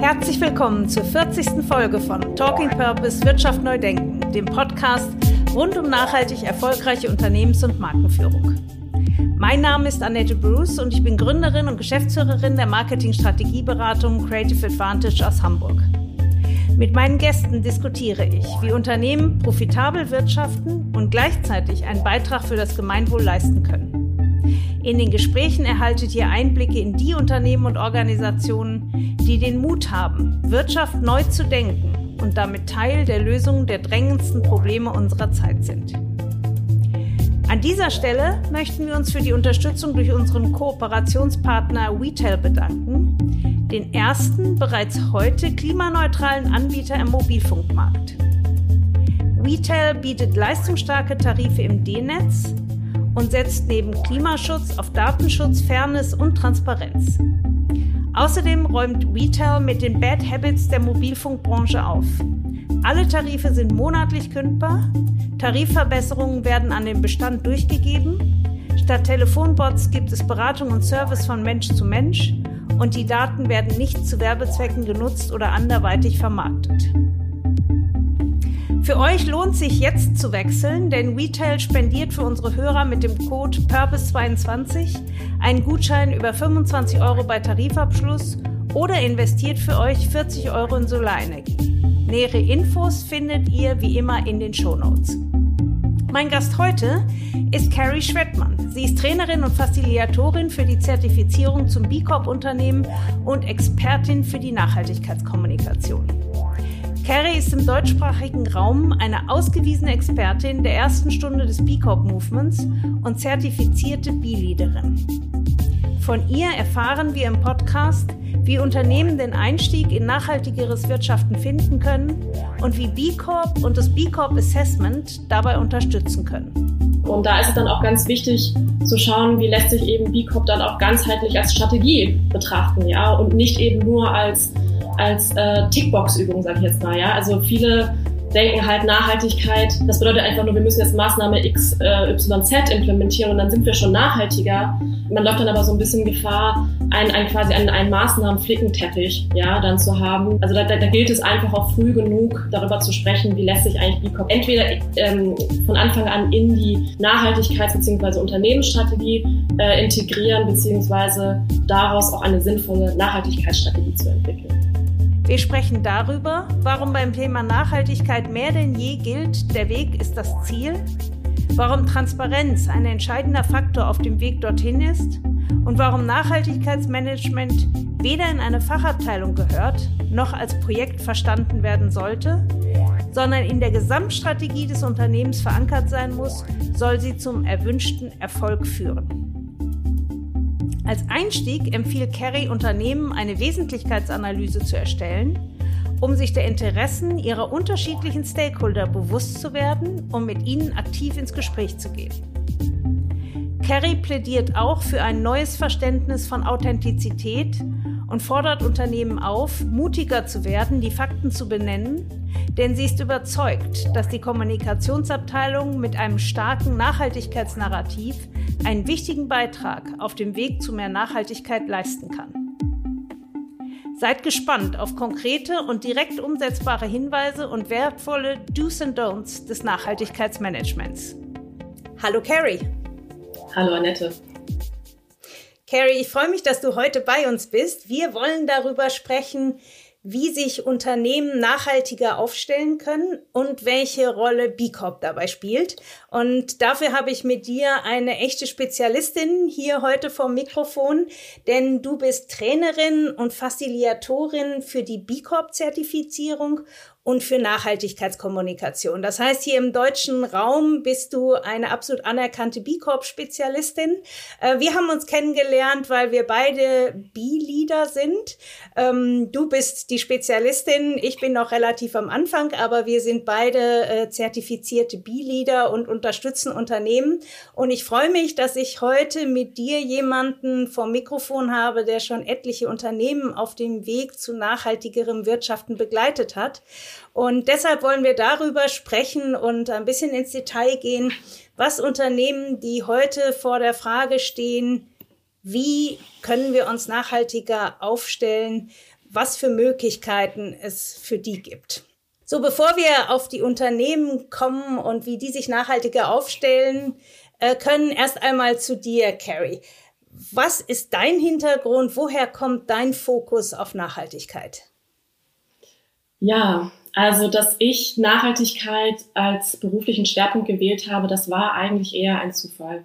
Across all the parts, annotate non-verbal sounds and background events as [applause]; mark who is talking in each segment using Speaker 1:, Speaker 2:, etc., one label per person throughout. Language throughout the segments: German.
Speaker 1: Herzlich willkommen zur 40. Folge von Talking Purpose Wirtschaft neu denken, dem Podcast rund um nachhaltig erfolgreiche Unternehmens- und Markenführung. Mein Name ist Annette Bruce und ich bin Gründerin und Geschäftsführerin der Marketing-Strategieberatung Creative Advantage aus Hamburg. Mit meinen Gästen diskutiere ich, wie Unternehmen profitabel wirtschaften und gleichzeitig einen Beitrag für das Gemeinwohl leisten können. In den Gesprächen erhaltet ihr Einblicke in die Unternehmen und Organisationen, die den Mut haben, Wirtschaft neu zu denken und damit Teil der Lösung der drängendsten Probleme unserer Zeit sind. An dieser Stelle möchten wir uns für die Unterstützung durch unseren Kooperationspartner WeTel bedanken, den ersten bereits heute klimaneutralen Anbieter im Mobilfunkmarkt. WeTel bietet leistungsstarke Tarife im D-Netz, und setzt neben Klimaschutz auf Datenschutz, Fairness und Transparenz. Außerdem räumt Retail mit den Bad Habits der Mobilfunkbranche auf. Alle Tarife sind monatlich kündbar, Tarifverbesserungen werden an den Bestand durchgegeben, statt Telefonbots gibt es Beratung und Service von Mensch zu Mensch und die Daten werden nicht zu Werbezwecken genutzt oder anderweitig vermarktet. Für euch lohnt sich jetzt zu wechseln, denn Retail spendiert für unsere Hörer mit dem Code Purpose22 einen Gutschein über 25 Euro bei Tarifabschluss oder investiert für euch 40 Euro in Solarenergie. Nähere Infos findet ihr wie immer in den Shownotes. Mein Gast heute ist Carrie Schwettmann. Sie ist Trainerin und Facilitatorin für die Zertifizierung zum B Corp-Unternehmen und Expertin für die Nachhaltigkeitskommunikation. Carrie ist im deutschsprachigen Raum eine ausgewiesene Expertin der ersten Stunde des B Corp Movements und zertifizierte B-Leaderin. Von ihr erfahren wir im Podcast, wie Unternehmen den Einstieg in nachhaltigeres Wirtschaften finden können und wie B Corp und das B Corp Assessment dabei unterstützen können.
Speaker 2: Und da ist es dann auch ganz wichtig zu schauen, wie lässt sich eben B Corp dann auch ganzheitlich als Strategie betrachten, ja, und nicht eben nur als als äh, Tickbox-Übung, sage ich jetzt mal. Ja? Also viele denken halt Nachhaltigkeit, das bedeutet einfach nur, wir müssen jetzt Maßnahme X, äh, Y, Z implementieren und dann sind wir schon nachhaltiger. Man läuft dann aber so ein bisschen Gefahr, einen, einen quasi einen, einen Maßnahmen-Flickenteppich ja, dann zu haben. Also da, da, da gilt es einfach auch früh genug darüber zu sprechen, wie lässt sich eigentlich BICOP entweder ähm, von Anfang an in die Nachhaltigkeits- bzw. Unternehmensstrategie äh, integrieren, beziehungsweise daraus auch eine sinnvolle Nachhaltigkeitsstrategie zu entwickeln.
Speaker 1: Wir sprechen darüber, warum beim Thema Nachhaltigkeit mehr denn je gilt, der Weg ist das Ziel, warum Transparenz ein entscheidender Faktor auf dem Weg dorthin ist und warum Nachhaltigkeitsmanagement weder in eine Fachabteilung gehört, noch als Projekt verstanden werden sollte, sondern in der Gesamtstrategie des Unternehmens verankert sein muss, soll sie zum erwünschten Erfolg führen. Als Einstieg empfiehlt Kerry Unternehmen eine Wesentlichkeitsanalyse zu erstellen, um sich der Interessen ihrer unterschiedlichen Stakeholder bewusst zu werden und mit ihnen aktiv ins Gespräch zu gehen. Kerry plädiert auch für ein neues Verständnis von Authentizität und fordert Unternehmen auf, mutiger zu werden, die Fakten zu benennen, denn sie ist überzeugt, dass die Kommunikationsabteilung mit einem starken Nachhaltigkeitsnarrativ einen wichtigen Beitrag auf dem Weg zu mehr Nachhaltigkeit leisten kann. Seid gespannt auf konkrete und direkt umsetzbare Hinweise und wertvolle Do's and Don'ts des Nachhaltigkeitsmanagements. Hallo Carrie.
Speaker 2: Hallo Annette.
Speaker 1: Carrie, ich freue mich, dass du heute bei uns bist. Wir wollen darüber sprechen, wie sich Unternehmen nachhaltiger aufstellen können und welche Rolle B Corp dabei spielt. Und dafür habe ich mit dir eine echte Spezialistin hier heute vom Mikrofon, denn du bist Trainerin und Facilitatorin für die B Corp Zertifizierung und für Nachhaltigkeitskommunikation. Das heißt, hier im deutschen Raum bist du eine absolut anerkannte B Corp-Spezialistin. Äh, wir haben uns kennengelernt, weil wir beide B-Leader sind. Ähm, du bist die Spezialistin, ich bin noch relativ am Anfang, aber wir sind beide äh, zertifizierte B-Leader und unterstützen Unternehmen. Und ich freue mich, dass ich heute mit dir jemanden vom Mikrofon habe, der schon etliche Unternehmen auf dem Weg zu nachhaltigerem Wirtschaften begleitet hat. Und deshalb wollen wir darüber sprechen und ein bisschen ins Detail gehen, was Unternehmen, die heute vor der Frage stehen, wie können wir uns nachhaltiger aufstellen, was für Möglichkeiten es für die gibt. So, bevor wir auf die Unternehmen kommen und wie die sich nachhaltiger aufstellen äh, können, erst einmal zu dir, Carrie. Was ist dein Hintergrund? Woher kommt dein Fokus auf Nachhaltigkeit?
Speaker 2: Ja, also dass ich Nachhaltigkeit als beruflichen Schwerpunkt gewählt habe, das war eigentlich eher ein Zufall.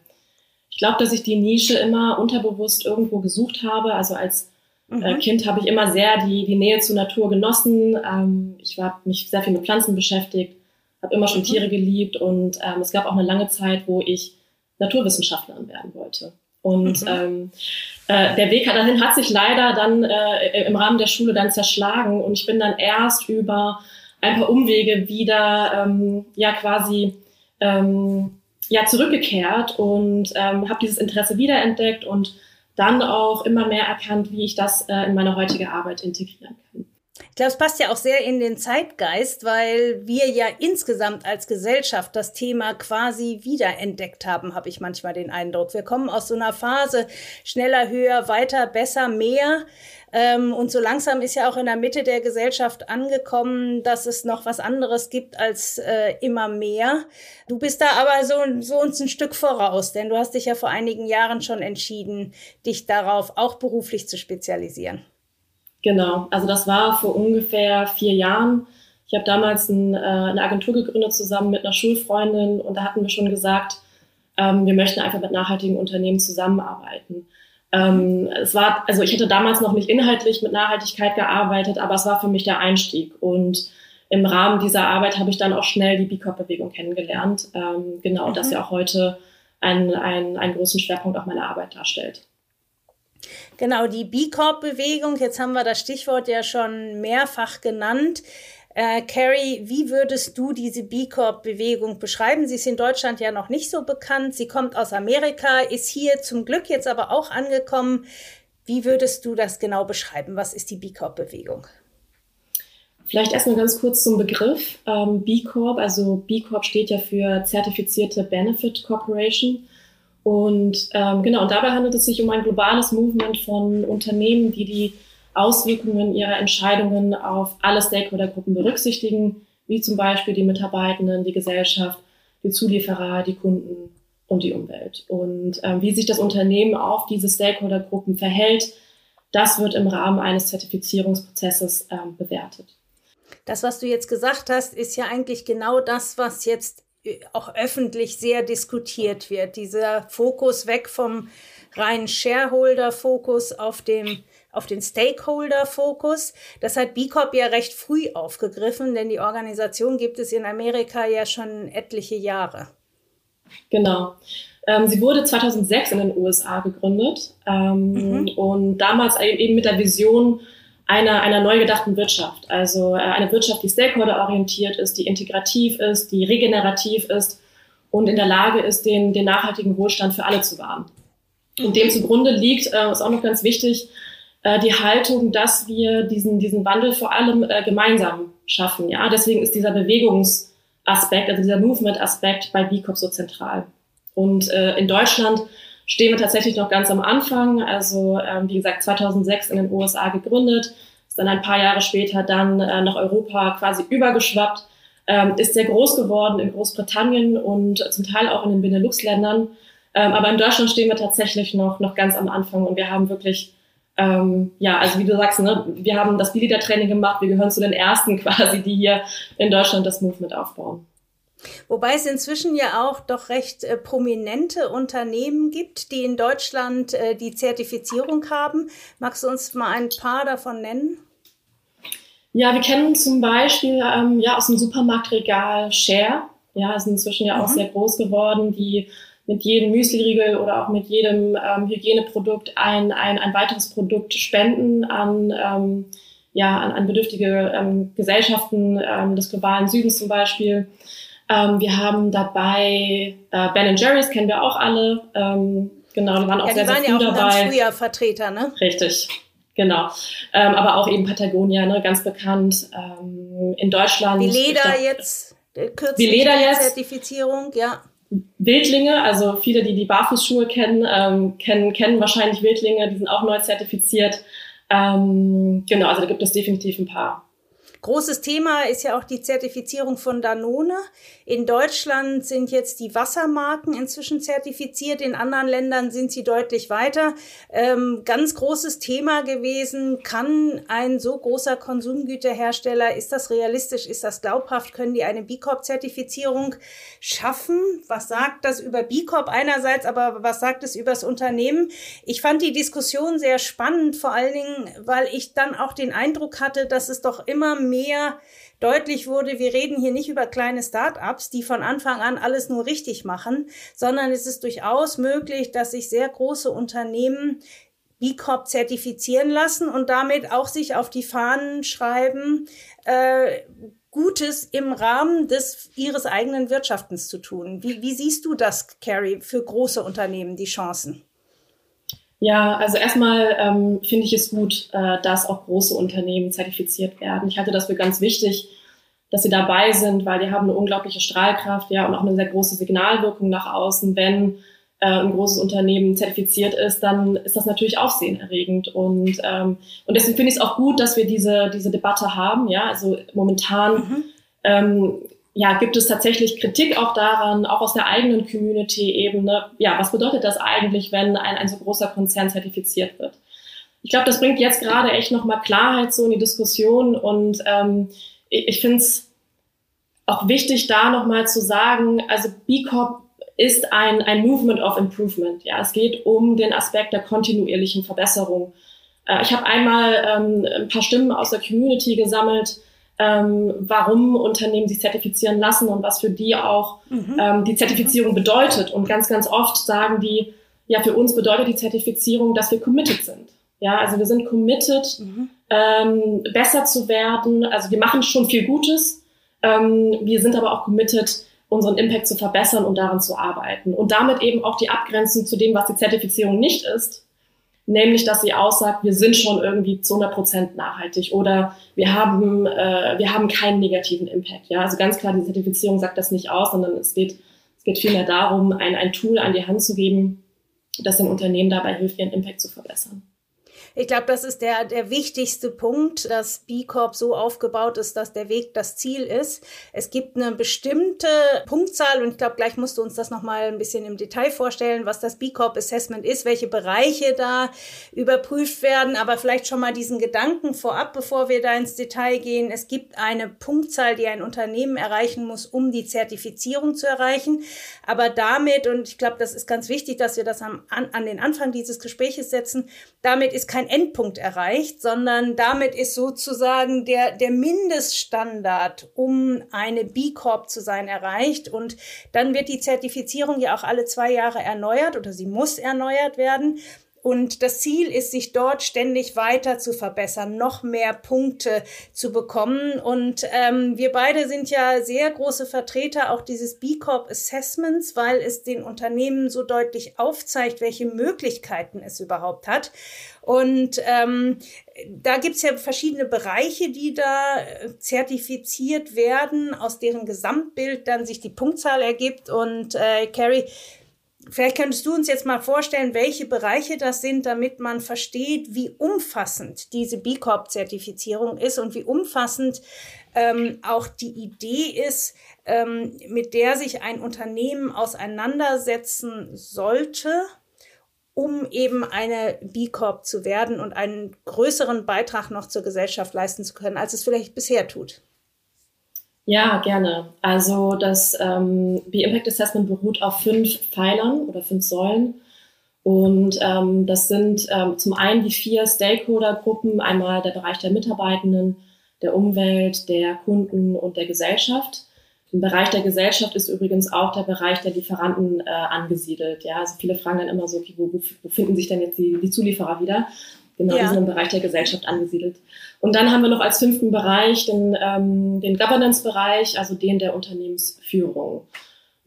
Speaker 2: Ich glaube, dass ich die Nische immer unterbewusst irgendwo gesucht habe. Also als äh, mhm. Kind habe ich immer sehr die, die Nähe zur Natur genossen. Ähm, ich habe mich sehr viel mit Pflanzen beschäftigt, habe immer schon mhm. Tiere geliebt und ähm, es gab auch eine lange Zeit, wo ich Naturwissenschaftlerin werden wollte. Und mhm. ähm, äh, der Weg dahin hat sich leider dann äh, im Rahmen der Schule dann zerschlagen und ich bin dann erst über ein paar Umwege wieder ähm, ja quasi ähm, ja zurückgekehrt und ähm, habe dieses Interesse wiederentdeckt und dann auch immer mehr erkannt, wie ich das äh, in meine heutige Arbeit integrieren kann.
Speaker 1: Ich glaube, es passt ja auch sehr in den Zeitgeist, weil wir ja insgesamt als Gesellschaft das Thema quasi wiederentdeckt haben, habe ich manchmal den Eindruck. Wir kommen aus so einer Phase schneller, höher, weiter, besser, mehr. Ähm, und so langsam ist ja auch in der Mitte der Gesellschaft angekommen, dass es noch was anderes gibt als äh, immer mehr. Du bist da aber so, so uns ein Stück voraus, denn du hast dich ja vor einigen Jahren schon entschieden, dich darauf auch beruflich zu spezialisieren.
Speaker 2: Genau, also das war vor ungefähr vier Jahren. Ich habe damals ein, äh, eine Agentur gegründet zusammen mit einer Schulfreundin und da hatten wir schon gesagt, ähm, wir möchten einfach mit nachhaltigen Unternehmen zusammenarbeiten. Ähm, es war, also ich hätte damals noch nicht inhaltlich mit Nachhaltigkeit gearbeitet, aber es war für mich der Einstieg und im Rahmen dieser Arbeit habe ich dann auch schnell die B Corp-Bewegung kennengelernt. Ähm, genau, mhm. das ja auch heute einen, einen, einen großen Schwerpunkt auch meiner Arbeit darstellt.
Speaker 1: Genau, die B Corp-Bewegung, jetzt haben wir das Stichwort ja schon mehrfach genannt. Äh, Carrie, wie würdest du diese B Corp-Bewegung beschreiben? Sie ist in Deutschland ja noch nicht so bekannt. Sie kommt aus Amerika, ist hier zum Glück jetzt aber auch angekommen. Wie würdest du das genau beschreiben? Was ist die B Corp-Bewegung?
Speaker 2: Vielleicht erstmal ganz kurz zum Begriff ähm, B Corp. Also B Corp steht ja für zertifizierte Benefit Corporation. Und ähm, genau, und dabei handelt es sich um ein globales Movement von Unternehmen, die die Auswirkungen ihrer Entscheidungen auf alle Stakeholdergruppen berücksichtigen, wie zum Beispiel die Mitarbeitenden, die Gesellschaft, die Zulieferer, die Kunden und die Umwelt. Und ähm, wie sich das Unternehmen auf diese Stakeholdergruppen verhält, das wird im Rahmen eines Zertifizierungsprozesses ähm, bewertet.
Speaker 1: Das, was du jetzt gesagt hast, ist ja eigentlich genau das, was jetzt auch öffentlich sehr diskutiert wird. Dieser Fokus weg vom reinen Shareholder-Fokus auf den, auf den Stakeholder-Fokus. Das hat B Corp ja recht früh aufgegriffen, denn die Organisation gibt es in Amerika ja schon etliche Jahre.
Speaker 2: Genau. Ähm, sie wurde 2006 in den USA gegründet ähm, mhm. und damals eben mit der Vision, einer, einer neu gedachten Wirtschaft. Also äh, eine Wirtschaft, die stakeholderorientiert ist, die integrativ ist, die regenerativ ist und in der Lage ist, den, den nachhaltigen Wohlstand für alle zu wahren. Und dem zugrunde liegt, äh, ist auch noch ganz wichtig, äh, die Haltung, dass wir diesen, diesen Wandel vor allem äh, gemeinsam schaffen. Ja, deswegen ist dieser Bewegungsaspekt, also dieser Movement-Aspekt bei B Corp so zentral. Und äh, in Deutschland stehen wir tatsächlich noch ganz am Anfang. Also ähm, wie gesagt, 2006 in den USA gegründet, ist dann ein paar Jahre später dann äh, nach Europa quasi übergeschwappt, ähm, ist sehr groß geworden in Großbritannien und zum Teil auch in den Benelux-Ländern. Ähm, aber in Deutschland stehen wir tatsächlich noch, noch ganz am Anfang und wir haben wirklich ähm, ja, also wie du sagst, ne, wir haben das B-Leader-Training gemacht, wir gehören zu den ersten [laughs] quasi, die hier in Deutschland das Movement aufbauen.
Speaker 1: Wobei es inzwischen ja auch doch recht äh, prominente Unternehmen gibt, die in Deutschland äh, die Zertifizierung haben. Magst du uns mal ein paar davon nennen?
Speaker 2: Ja, wir kennen zum Beispiel ähm, ja, aus dem Supermarktregal Share. Ja, sind inzwischen ja auch mhm. sehr groß geworden, die mit jedem Müsliriegel oder auch mit jedem ähm, Hygieneprodukt ein, ein, ein weiteres Produkt spenden an, ähm, ja, an, an bedürftige ähm, Gesellschaften ähm, des globalen Südens zum Beispiel. Ähm, wir haben dabei äh, Ben Jerry's, kennen wir auch alle. Ähm, genau, die waren auch ja, sehr, sehr früh ja auch dabei. Ganz
Speaker 1: früher Vertreter, ne?
Speaker 2: Richtig. Genau. Ähm, aber auch eben Patagonia, ne, ganz bekannt. Ähm, in Deutschland.
Speaker 1: Wie Leder glaub, jetzt,
Speaker 2: äh, kürzlich Leder jetzt.
Speaker 1: Zertifizierung, ja.
Speaker 2: Wildlinge, also viele, die die Barfußschuhe kennen, ähm, kennen, kennen wahrscheinlich Wildlinge, die sind auch neu zertifiziert. Ähm, genau, also da gibt es definitiv ein paar.
Speaker 1: Großes Thema ist ja auch die Zertifizierung von Danone. In Deutschland sind jetzt die Wassermarken inzwischen zertifiziert, in anderen Ländern sind sie deutlich weiter. Ähm, ganz großes Thema gewesen, kann ein so großer Konsumgüterhersteller, ist das realistisch, ist das glaubhaft, können die eine B Corp-Zertifizierung schaffen? Was sagt das über B Corp einerseits, aber was sagt es über das Unternehmen? Ich fand die Diskussion sehr spannend, vor allen Dingen, weil ich dann auch den Eindruck hatte, dass es doch immer mehr mehr deutlich wurde, wir reden hier nicht über kleine Start-ups, die von Anfang an alles nur richtig machen, sondern es ist durchaus möglich, dass sich sehr große Unternehmen B Corp zertifizieren lassen und damit auch sich auf die Fahnen schreiben, äh, Gutes im Rahmen des ihres eigenen Wirtschaftens zu tun. Wie, wie siehst du das, Carrie, für große Unternehmen, die Chancen?
Speaker 2: Ja, also erstmal ähm, finde ich es gut, äh, dass auch große Unternehmen zertifiziert werden. Ich halte das für ganz wichtig, dass sie dabei sind, weil die haben eine unglaubliche Strahlkraft, ja, und auch eine sehr große Signalwirkung nach außen. Wenn äh, ein großes Unternehmen zertifiziert ist, dann ist das natürlich aufsehenerregend. Und, ähm, und deswegen finde ich es auch gut, dass wir diese, diese Debatte haben. Ja, also momentan mhm. ähm, ja, gibt es tatsächlich Kritik auch daran, auch aus der eigenen Community-Ebene. Ja, was bedeutet das eigentlich, wenn ein, ein so großer Konzern zertifiziert wird? Ich glaube, das bringt jetzt gerade echt nochmal Klarheit so in die Diskussion und ähm, ich, ich finde es auch wichtig, da nochmal zu sagen, also B Corp ist ein, ein Movement of Improvement. Ja, es geht um den Aspekt der kontinuierlichen Verbesserung. Äh, ich habe einmal ähm, ein paar Stimmen aus der Community gesammelt, ähm, warum Unternehmen sich zertifizieren lassen und was für die auch mhm. ähm, die Zertifizierung bedeutet. Und ganz, ganz oft sagen die, ja, für uns bedeutet die Zertifizierung, dass wir committed sind. Ja, also wir sind committed, mhm. ähm, besser zu werden. Also wir machen schon viel Gutes. Ähm, wir sind aber auch committed, unseren Impact zu verbessern und daran zu arbeiten. Und damit eben auch die Abgrenzung zu dem, was die Zertifizierung nicht ist, nämlich dass sie aussagt, wir sind schon irgendwie zu 100 Prozent nachhaltig oder wir haben, äh, wir haben keinen negativen Impact. Ja, also ganz klar, die Zertifizierung sagt das nicht aus, sondern es geht, es geht vielmehr darum, ein, ein Tool an die Hand zu geben, das den Unternehmen dabei hilft, ihren Impact zu verbessern.
Speaker 1: Ich glaube, das ist der, der wichtigste Punkt, dass B Corp so aufgebaut ist, dass der Weg das Ziel ist. Es gibt eine bestimmte Punktzahl und ich glaube, gleich musst du uns das nochmal ein bisschen im Detail vorstellen, was das B Corp Assessment ist, welche Bereiche da überprüft werden, aber vielleicht schon mal diesen Gedanken vorab, bevor wir da ins Detail gehen. Es gibt eine Punktzahl, die ein Unternehmen erreichen muss, um die Zertifizierung zu erreichen. Aber damit, und ich glaube, das ist ganz wichtig, dass wir das am, an, an den Anfang dieses Gespräches setzen, damit ist kein Endpunkt erreicht, sondern damit ist sozusagen der, der Mindeststandard, um eine B Corp zu sein, erreicht. Und dann wird die Zertifizierung ja auch alle zwei Jahre erneuert oder sie muss erneuert werden. Und das Ziel ist, sich dort ständig weiter zu verbessern, noch mehr Punkte zu bekommen. Und ähm, wir beide sind ja sehr große Vertreter auch dieses B Corp Assessments, weil es den Unternehmen so deutlich aufzeigt, welche Möglichkeiten es überhaupt hat. Und ähm, da gibt's ja verschiedene Bereiche, die da äh, zertifiziert werden, aus deren Gesamtbild dann sich die Punktzahl ergibt. Und äh, Carrie, Vielleicht könntest du uns jetzt mal vorstellen, welche Bereiche das sind, damit man versteht, wie umfassend diese B Corp-Zertifizierung ist und wie umfassend ähm, auch die Idee ist, ähm, mit der sich ein Unternehmen auseinandersetzen sollte, um eben eine B Corp zu werden und einen größeren Beitrag noch zur Gesellschaft leisten zu können, als es vielleicht bisher tut.
Speaker 2: Ja, gerne. Also das ähm, B-Impact Assessment beruht auf fünf Pfeilern oder fünf Säulen. Und ähm, das sind ähm, zum einen die vier Stakeholder-Gruppen, einmal der Bereich der Mitarbeitenden, der Umwelt, der Kunden und der Gesellschaft. Im Bereich der Gesellschaft ist übrigens auch der Bereich der Lieferanten äh, angesiedelt. Ja, also viele fragen dann immer so, okay, wo, wo finden sich denn jetzt die, die Zulieferer wieder? Genau, ja. die sind im Bereich der Gesellschaft angesiedelt. Und dann haben wir noch als fünften Bereich den, ähm, den Governance-Bereich, also den der Unternehmensführung.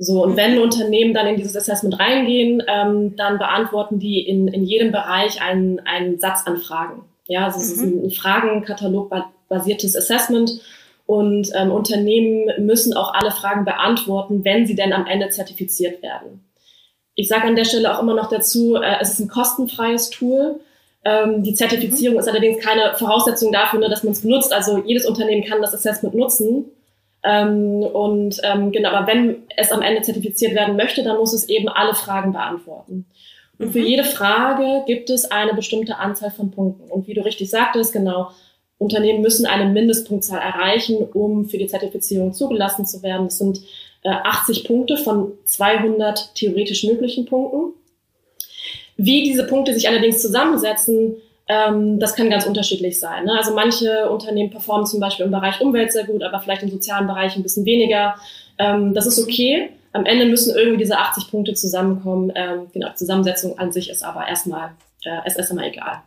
Speaker 2: So, und wenn Unternehmen dann in dieses Assessment reingehen, ähm, dann beantworten die in, in jedem Bereich einen, einen Satz an Fragen. Ja, also es mhm. ist ein Fragenkatalog basiertes Assessment und ähm, Unternehmen müssen auch alle Fragen beantworten, wenn sie denn am Ende zertifiziert werden. Ich sage an der Stelle auch immer noch dazu, äh, es ist ein kostenfreies Tool. Ähm, die Zertifizierung mhm. ist allerdings keine Voraussetzung dafür, ne, dass man es benutzt. Also jedes Unternehmen kann das Assessment nutzen. Ähm, und ähm, genau, aber wenn es am Ende zertifiziert werden möchte, dann muss es eben alle Fragen beantworten. Und für mhm. jede Frage gibt es eine bestimmte Anzahl von Punkten. Und wie du richtig sagtest, genau, Unternehmen müssen eine Mindestpunktzahl erreichen, um für die Zertifizierung zugelassen zu werden. Das sind äh, 80 Punkte von 200 theoretisch möglichen Punkten. Wie diese Punkte sich allerdings zusammensetzen, ähm, das kann ganz unterschiedlich sein. Ne? Also manche Unternehmen performen zum Beispiel im Bereich Umwelt sehr gut, aber vielleicht im sozialen Bereich ein bisschen weniger. Ähm, das ist okay. Am Ende müssen irgendwie diese 80 Punkte zusammenkommen. Ähm, genau, Zusammensetzung an sich ist aber erstmal, äh, ist erstmal egal.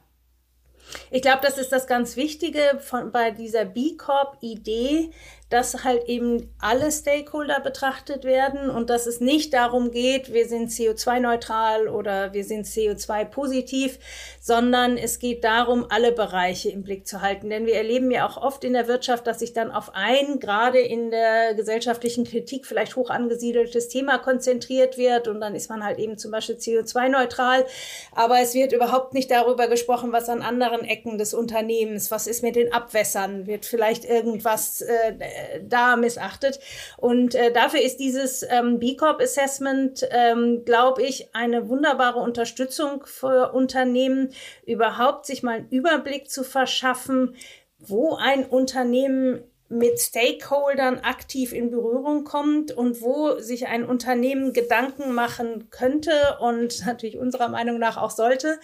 Speaker 1: Ich glaube, das ist das ganz Wichtige von, bei dieser B Corp-Idee, dass halt eben alle Stakeholder betrachtet werden und dass es nicht darum geht, wir sind CO2-neutral oder wir sind CO2-positiv, sondern es geht darum, alle Bereiche im Blick zu halten. Denn wir erleben ja auch oft in der Wirtschaft, dass sich dann auf ein, gerade in der gesellschaftlichen Kritik, vielleicht hoch angesiedeltes Thema konzentriert wird und dann ist man halt eben zum Beispiel CO2-neutral. Aber es wird überhaupt nicht darüber gesprochen, was an anderen Ecken des Unternehmens, was ist mit den Abwässern, wird vielleicht irgendwas äh, da missachtet. Und äh, dafür ist dieses ähm, B Corp Assessment, ähm, glaube ich, eine wunderbare Unterstützung für Unternehmen, überhaupt sich mal einen Überblick zu verschaffen, wo ein Unternehmen mit Stakeholdern aktiv in Berührung kommt und wo sich ein Unternehmen Gedanken machen könnte und [laughs] natürlich unserer Meinung nach auch sollte,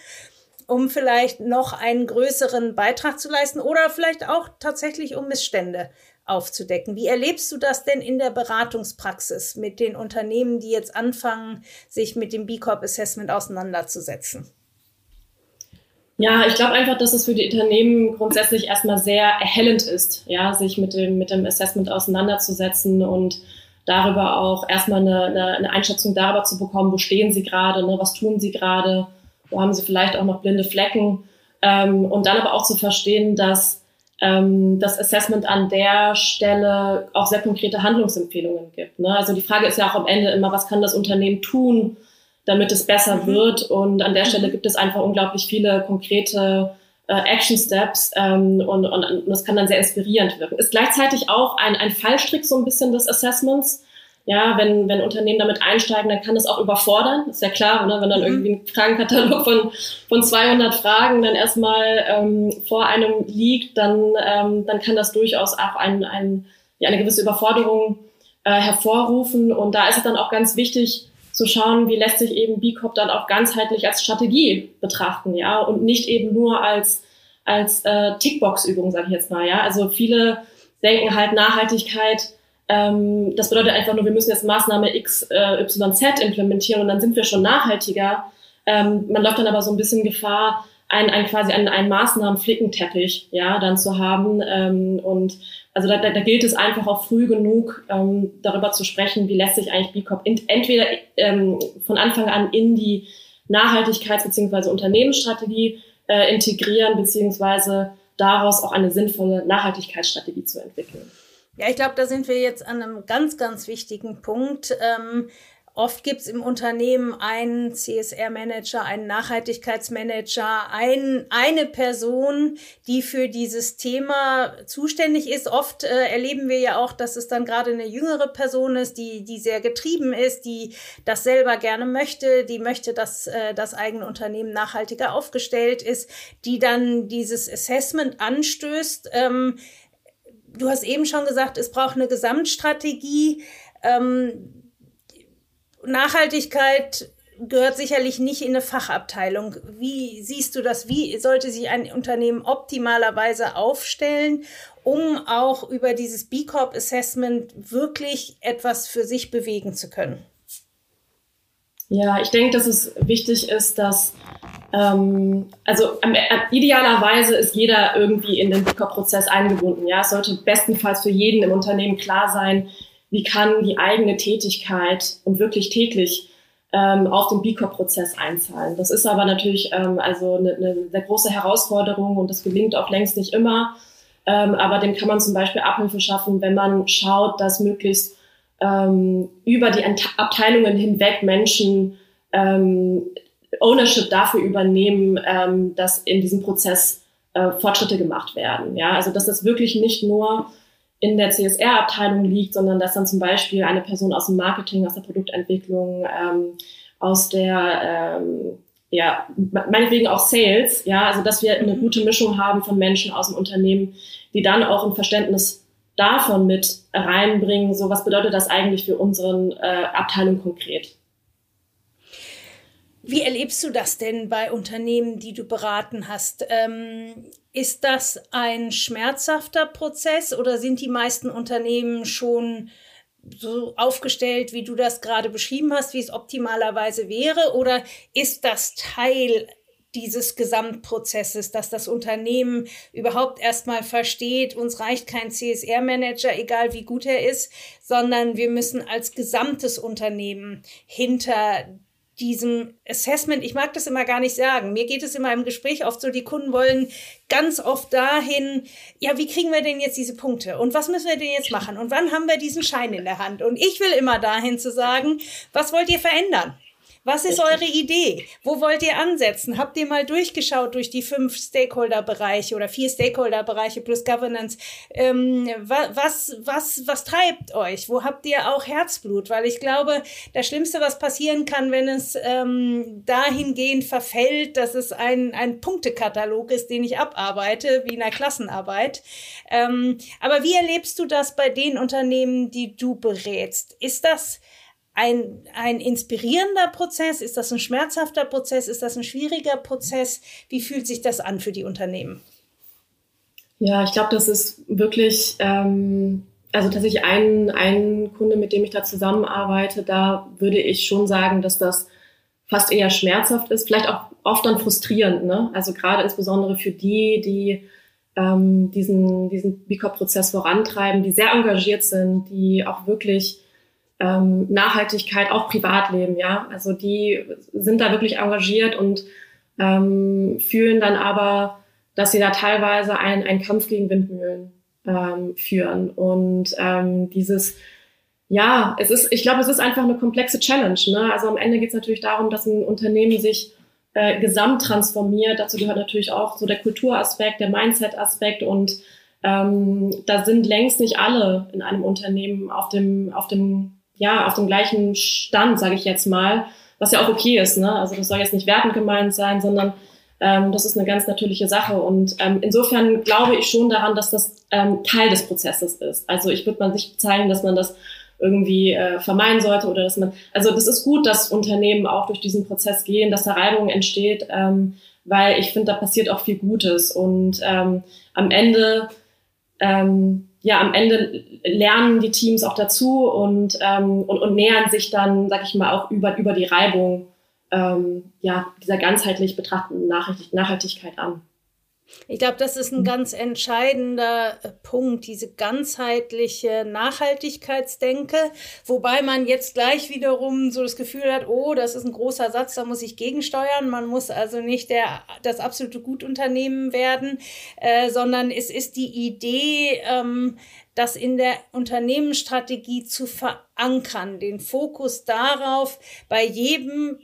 Speaker 1: um vielleicht noch einen größeren Beitrag zu leisten oder vielleicht auch tatsächlich um Missstände aufzudecken. Wie erlebst du das denn in der Beratungspraxis mit den Unternehmen, die jetzt anfangen, sich mit dem B Corp Assessment auseinanderzusetzen?
Speaker 2: Ja, ich glaube einfach, dass es für die Unternehmen grundsätzlich erstmal sehr erhellend ist, ja, sich mit dem, mit dem Assessment auseinanderzusetzen und darüber auch erstmal eine, eine, eine Einschätzung darüber zu bekommen, wo stehen sie gerade, ne, was tun sie gerade, wo haben sie vielleicht auch noch blinde Flecken ähm, und dann aber auch zu verstehen, dass ähm, das Assessment an der Stelle auch sehr konkrete Handlungsempfehlungen gibt. Ne? Also die Frage ist ja auch am Ende immer, was kann das Unternehmen tun, damit es besser mhm. wird? Und an der mhm. Stelle gibt es einfach unglaublich viele konkrete äh, Action Steps ähm, und, und, und das kann dann sehr inspirierend wirken. Ist gleichzeitig auch ein, ein Fallstrick so ein bisschen des Assessments, ja, wenn, wenn Unternehmen damit einsteigen, dann kann das auch überfordern. ist ja klar, ne? wenn dann mhm. irgendwie ein Fragenkatalog von, von 200 Fragen dann erstmal ähm, vor einem liegt, dann, ähm, dann kann das durchaus auch ein, ein, ja, eine gewisse Überforderung äh, hervorrufen. Und da ist es dann auch ganz wichtig zu schauen, wie lässt sich eben B Corp dann auch ganzheitlich als Strategie betrachten, ja, und nicht eben nur als, als äh, Tickbox-Übung, sage ich jetzt mal, ja. Also viele denken halt Nachhaltigkeit ähm, das bedeutet einfach nur, wir müssen jetzt Maßnahme X, äh, Y, Z implementieren und dann sind wir schon nachhaltiger. Ähm, man läuft dann aber so ein bisschen Gefahr, ein, ein quasi einen, einen Maßnahmenflickenteppich ja, dann zu haben. Ähm, und also da, da, da gilt es einfach auch früh genug, ähm, darüber zu sprechen, wie lässt sich eigentlich B Corp entweder ähm, von Anfang an in die Nachhaltigkeits- bzw. Unternehmensstrategie äh, integrieren, beziehungsweise daraus auch eine sinnvolle Nachhaltigkeitsstrategie zu entwickeln.
Speaker 1: Ja, ich glaube, da sind wir jetzt an einem ganz, ganz wichtigen Punkt. Ähm, oft gibt es im Unternehmen einen CSR-Manager, einen Nachhaltigkeitsmanager, ein, eine Person, die für dieses Thema zuständig ist. Oft äh, erleben wir ja auch, dass es dann gerade eine jüngere Person ist, die, die sehr getrieben ist, die das selber gerne möchte, die möchte, dass äh, das eigene Unternehmen nachhaltiger aufgestellt ist, die dann dieses Assessment anstößt. Ähm, du hast eben schon gesagt, es braucht eine Gesamtstrategie. Ähm, Nachhaltigkeit gehört sicherlich nicht in eine Fachabteilung. Wie siehst du das? Wie sollte sich ein Unternehmen optimalerweise aufstellen, um auch über dieses B Corp Assessment wirklich etwas für sich bewegen zu können?
Speaker 2: Ja, ich denke, dass es wichtig ist, dass ähm, also ähm, idealerweise ist jeder irgendwie in den Booker-Prozess eingebunden. Ja, es sollte bestenfalls für jeden im Unternehmen klar sein, wie kann die eigene Tätigkeit und wirklich täglich ähm, auf den B-Corp-Prozess einzahlen. Das ist aber natürlich ähm, also eine, eine sehr große Herausforderung und das gelingt auch längst nicht immer. Ähm, aber dem kann man zum Beispiel Abhilfe schaffen, wenn man schaut, dass möglichst ähm, über die Abteilungen hinweg Menschen ähm, Ownership dafür übernehmen, ähm, dass in diesem Prozess äh, Fortschritte gemacht werden. Ja, also dass das wirklich nicht nur in der CSR-Abteilung liegt, sondern dass dann zum Beispiel eine Person aus dem Marketing, aus der Produktentwicklung, ähm, aus der ähm, ja, meinetwegen auch Sales, ja, also dass wir eine mhm. gute Mischung haben von Menschen aus dem Unternehmen, die dann auch ein Verständnis davon mit reinbringen, so was bedeutet das eigentlich für unseren äh, Abteilung konkret.
Speaker 1: Wie erlebst du das denn bei Unternehmen, die du beraten hast? Ähm, ist das ein schmerzhafter Prozess oder sind die meisten Unternehmen schon so aufgestellt, wie du das gerade beschrieben hast, wie es optimalerweise wäre? Oder ist das Teil dieses Gesamtprozesses, dass das Unternehmen überhaupt erstmal versteht, uns reicht kein CSR-Manager, egal wie gut er ist, sondern wir müssen als gesamtes Unternehmen hinter diesem Assessment, ich mag das immer gar nicht sagen. Mir geht es immer im Gespräch oft so, die Kunden wollen ganz oft dahin, ja, wie kriegen wir denn jetzt diese Punkte? Und was müssen wir denn jetzt machen? Und wann haben wir diesen Schein in der Hand? Und ich will immer dahin zu sagen, was wollt ihr verändern? Was ist eure Idee? Wo wollt ihr ansetzen? Habt ihr mal durchgeschaut durch die fünf Stakeholder-Bereiche oder vier Stakeholder-Bereiche plus Governance? Ähm, was, was, was treibt euch? Wo habt ihr auch Herzblut? Weil ich glaube, das Schlimmste, was passieren kann, wenn es ähm, dahingehend verfällt, dass es ein, ein Punktekatalog ist, den ich abarbeite, wie in einer Klassenarbeit. Ähm, aber wie erlebst du das bei den Unternehmen, die du berätst? Ist das ein, ein inspirierender Prozess? Ist das ein schmerzhafter Prozess? Ist das ein schwieriger Prozess? Wie fühlt sich das an für die Unternehmen?
Speaker 2: Ja, ich glaube, das ist wirklich, ähm, also tatsächlich ein, ein Kunde, mit dem ich da zusammenarbeite, da würde ich schon sagen, dass das fast eher schmerzhaft ist, vielleicht auch oft dann frustrierend. Ne? Also gerade insbesondere für die, die ähm, diesen, diesen BICOP-Prozess vorantreiben, die sehr engagiert sind, die auch wirklich ähm, Nachhaltigkeit, auch Privatleben, ja. Also die sind da wirklich engagiert und ähm, fühlen dann aber, dass sie da teilweise einen, einen Kampf gegen Windmühlen ähm, führen. Und ähm, dieses, ja, es ist, ich glaube, es ist einfach eine komplexe Challenge. Ne? Also am Ende geht es natürlich darum, dass ein Unternehmen sich äh, gesamt transformiert. Dazu gehört natürlich auch so der Kulturaspekt, der Mindset-Aspekt und ähm, da sind längst nicht alle in einem Unternehmen auf dem, auf dem ja, auf dem gleichen Stand, sage ich jetzt mal, was ja auch okay ist. Ne? Also das soll jetzt nicht wertend gemeint sein, sondern ähm, das ist eine ganz natürliche Sache. Und ähm, insofern glaube ich schon daran, dass das ähm, Teil des Prozesses ist. Also ich würde man nicht zeigen, dass man das irgendwie äh, vermeiden sollte oder dass man, also das ist gut, dass Unternehmen auch durch diesen Prozess gehen, dass da Reibung entsteht, ähm, weil ich finde, da passiert auch viel Gutes und ähm, am Ende ähm, ja, am Ende lernen die Teams auch dazu und, ähm, und, und nähern sich dann, sag ich mal, auch über, über die Reibung ähm, ja, dieser ganzheitlich betrachtenden Nachhaltigkeit an.
Speaker 1: Ich glaube, das ist ein ganz entscheidender äh, Punkt, diese ganzheitliche Nachhaltigkeitsdenke, wobei man jetzt gleich wiederum so das Gefühl hat, oh, das ist ein großer Satz, da muss ich gegensteuern. Man muss also nicht der, das absolute Gutunternehmen werden, äh, sondern es ist die Idee, ähm, das in der Unternehmensstrategie zu verankern, den Fokus darauf, bei jedem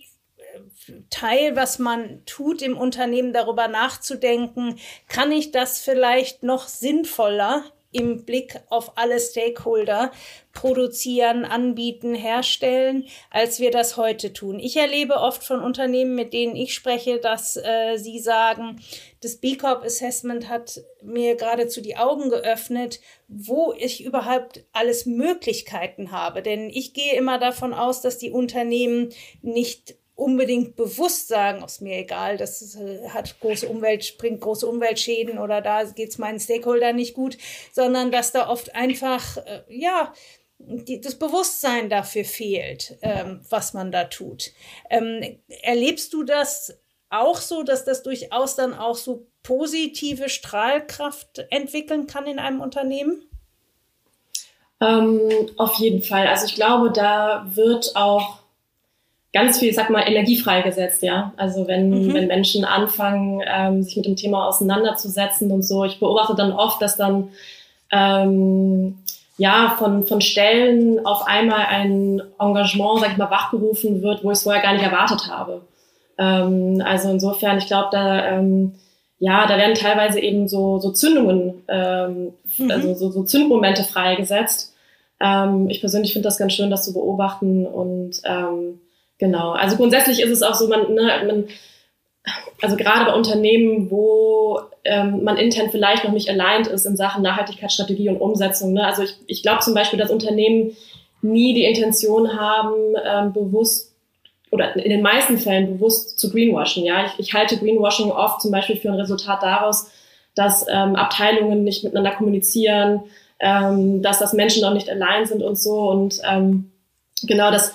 Speaker 1: Teil, was man tut im Unternehmen, darüber nachzudenken, kann ich das vielleicht noch sinnvoller im Blick auf alle Stakeholder produzieren, anbieten, herstellen, als wir das heute tun. Ich erlebe oft von Unternehmen, mit denen ich spreche, dass äh, sie sagen, das B Corp Assessment hat mir geradezu die Augen geöffnet, wo ich überhaupt alles Möglichkeiten habe. Denn ich gehe immer davon aus, dass die Unternehmen nicht unbedingt bewusst sagen, ist mir egal, das äh, hat große Umwelt, bringt große Umweltschäden oder da geht's meinen Stakeholder nicht gut, sondern dass da oft einfach, äh, ja, die, das Bewusstsein dafür fehlt, ähm, was man da tut. Ähm, erlebst du das auch so, dass das durchaus dann auch so positive Strahlkraft entwickeln kann in einem Unternehmen?
Speaker 2: Ähm, auf jeden Fall. Also ich glaube, da wird auch ganz viel, sag mal, Energie freigesetzt, ja. Also wenn, mhm. wenn Menschen anfangen, ähm, sich mit dem Thema auseinanderzusetzen und so. Ich beobachte dann oft, dass dann ähm, ja von, von Stellen auf einmal ein Engagement, sag ich mal, wachgerufen wird, wo ich es vorher gar nicht erwartet habe. Ähm, also insofern, ich glaube, da, ähm, ja, da werden teilweise eben so, so Zündungen, ähm, mhm. also so, so Zündmomente freigesetzt. Ähm, ich persönlich finde das ganz schön, das zu beobachten und ähm, genau. Also grundsätzlich ist es auch so, man, ne, man also gerade bei Unternehmen, wo ähm, man intern vielleicht noch nicht aligned ist in Sachen Nachhaltigkeitsstrategie und Umsetzung. Ne? Also ich, ich glaube zum Beispiel, dass Unternehmen nie die Intention haben, ähm, bewusst oder in den meisten Fällen bewusst zu greenwashen. Ja, ich, ich halte Greenwashing oft zum Beispiel für ein Resultat daraus, dass ähm, Abteilungen nicht miteinander kommunizieren, ähm, dass das Menschen noch nicht allein sind und so. Und ähm, genau das,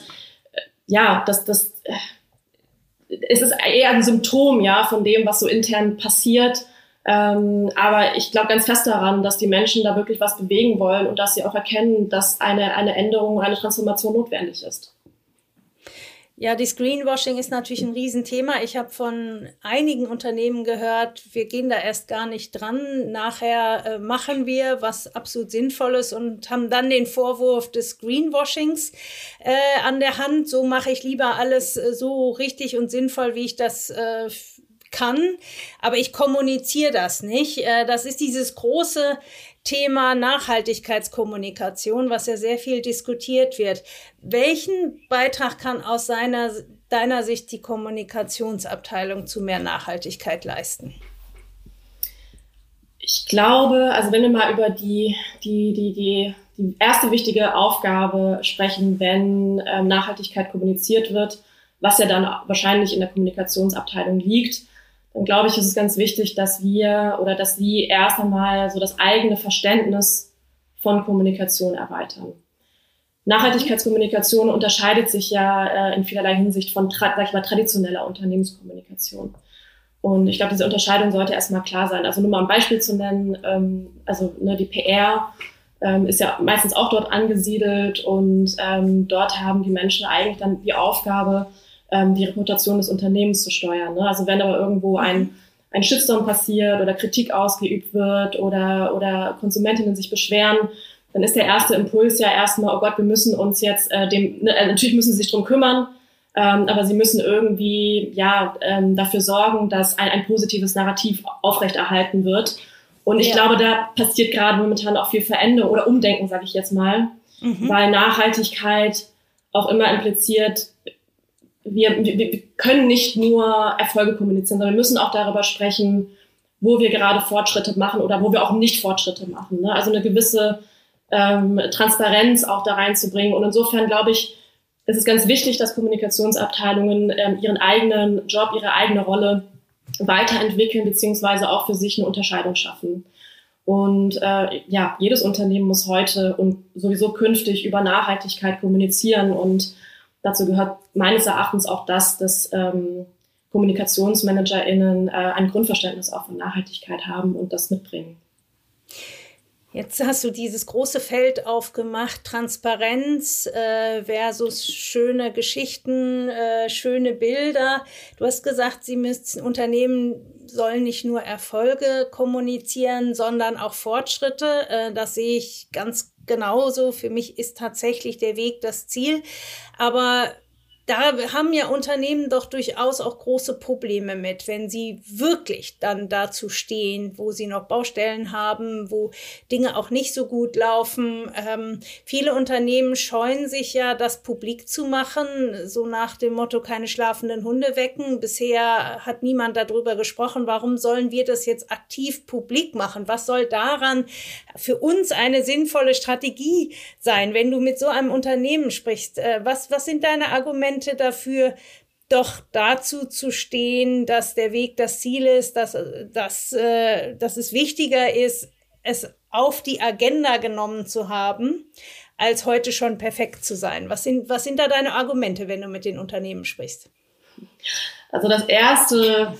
Speaker 2: ja, das, das, äh, es ist eher ein Symptom, ja, von dem, was so intern passiert. Ähm, aber ich glaube ganz fest daran, dass die Menschen da wirklich was bewegen wollen und dass sie auch erkennen, dass eine, eine Änderung, eine Transformation notwendig ist.
Speaker 1: Ja, das Greenwashing ist natürlich ein Riesenthema. Ich habe von einigen Unternehmen gehört, wir gehen da erst gar nicht dran. Nachher äh, machen wir was absolut Sinnvolles und haben dann den Vorwurf des Greenwashings äh, an der Hand. So mache ich lieber alles äh, so richtig und sinnvoll, wie ich das äh, kann, aber ich kommuniziere das nicht. Äh, das ist dieses große Thema Nachhaltigkeitskommunikation, was ja sehr viel diskutiert wird. Welchen Beitrag kann aus seiner, deiner Sicht die Kommunikationsabteilung zu mehr Nachhaltigkeit leisten?
Speaker 2: Ich glaube, also wenn wir mal über die, die, die, die, die erste wichtige Aufgabe sprechen, wenn ähm, Nachhaltigkeit kommuniziert wird, was ja dann wahrscheinlich in der Kommunikationsabteilung liegt, dann glaube ich, ist es ganz wichtig, dass wir oder dass Sie erst einmal so das eigene Verständnis von Kommunikation erweitern. Nachhaltigkeitskommunikation unterscheidet sich ja äh, in vielerlei Hinsicht von sag ich mal, traditioneller Unternehmenskommunikation. Und ich glaube, diese Unterscheidung sollte erstmal klar sein. Also nur mal ein Beispiel zu nennen, ähm, also ne, die PR ähm, ist ja meistens auch dort angesiedelt und ähm, dort haben die Menschen eigentlich dann die Aufgabe, ähm, die Reputation des Unternehmens zu steuern. Ne? Also wenn aber irgendwo ein, ein Shitstorm passiert oder Kritik ausgeübt wird oder, oder Konsumentinnen sich beschweren, dann ist der erste Impuls ja erstmal, oh Gott, wir müssen uns jetzt äh, dem, ne, äh, natürlich müssen sie sich drum kümmern, ähm, aber sie müssen irgendwie ja ähm, dafür sorgen, dass ein, ein positives Narrativ aufrechterhalten wird. Und ich ja. glaube, da passiert gerade momentan auch viel Veränderung oder Umdenken, sage ich jetzt mal, mhm. weil Nachhaltigkeit auch immer impliziert, wir, wir, können nicht nur Erfolge kommunizieren, sondern wir müssen auch darüber sprechen, wo wir gerade Fortschritte machen oder wo wir auch nicht Fortschritte machen. Ne? Also eine gewisse ähm, Transparenz auch da reinzubringen. Und insofern glaube ich, ist es ganz wichtig, dass Kommunikationsabteilungen ähm, ihren eigenen Job, ihre eigene Rolle weiterentwickeln, beziehungsweise auch für sich eine Unterscheidung schaffen. Und äh, ja, jedes Unternehmen muss heute und sowieso künftig über Nachhaltigkeit kommunizieren und Dazu gehört meines Erachtens auch das, dass ähm, KommunikationsmanagerInnen äh, ein Grundverständnis auch von Nachhaltigkeit haben und das mitbringen.
Speaker 1: Jetzt hast du dieses große Feld aufgemacht, Transparenz äh, versus schöne Geschichten, äh, schöne Bilder. Du hast gesagt, sie müssen Unternehmen sollen nicht nur Erfolge kommunizieren, sondern auch Fortschritte. Äh, das sehe ich ganz genauso. Für mich ist tatsächlich der Weg das Ziel. Aber da haben ja Unternehmen doch durchaus auch große Probleme mit, wenn sie wirklich dann dazu stehen, wo sie noch Baustellen haben, wo Dinge auch nicht so gut laufen. Ähm, viele Unternehmen scheuen sich ja, das publik zu machen, so nach dem Motto, keine schlafenden Hunde wecken. Bisher hat niemand darüber gesprochen, warum sollen wir das jetzt aktiv publik machen? Was soll daran für uns eine sinnvolle Strategie sein, wenn du mit so einem Unternehmen sprichst? Äh, was, was sind deine Argumente? Argumente dafür, doch dazu zu stehen, dass der Weg das Ziel ist, dass, dass, äh, dass es wichtiger ist, es auf die Agenda genommen zu haben, als heute schon perfekt zu sein. Was sind, was sind da deine Argumente, wenn du mit den Unternehmen sprichst?
Speaker 2: Also das erste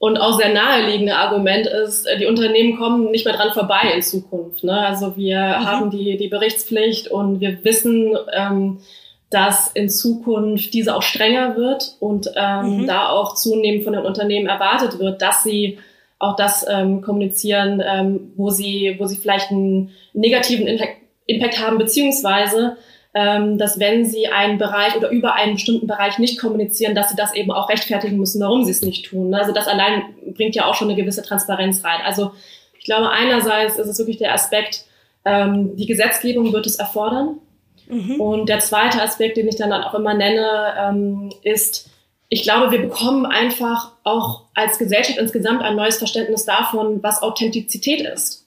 Speaker 2: und auch sehr naheliegende Argument ist, die Unternehmen kommen nicht mehr dran vorbei in Zukunft. Ne? Also wir mhm. haben die, die Berichtspflicht und wir wissen, ähm, dass in Zukunft diese auch strenger wird und ähm, mhm. da auch zunehmend von den Unternehmen erwartet wird, dass sie auch das ähm, kommunizieren, ähm, wo sie, wo sie vielleicht einen negativen Impact, Impact haben, beziehungsweise ähm, dass wenn sie einen Bereich oder über einen bestimmten Bereich nicht kommunizieren, dass sie das eben auch rechtfertigen müssen, warum sie es nicht tun. Also das allein bringt ja auch schon eine gewisse Transparenz rein. Also ich glaube, einerseits ist es wirklich der Aspekt, ähm, die Gesetzgebung wird es erfordern. Mhm. Und der zweite Aspekt, den ich dann auch immer nenne, ähm, ist, ich glaube, wir bekommen einfach auch als Gesellschaft insgesamt ein neues Verständnis davon, was Authentizität ist.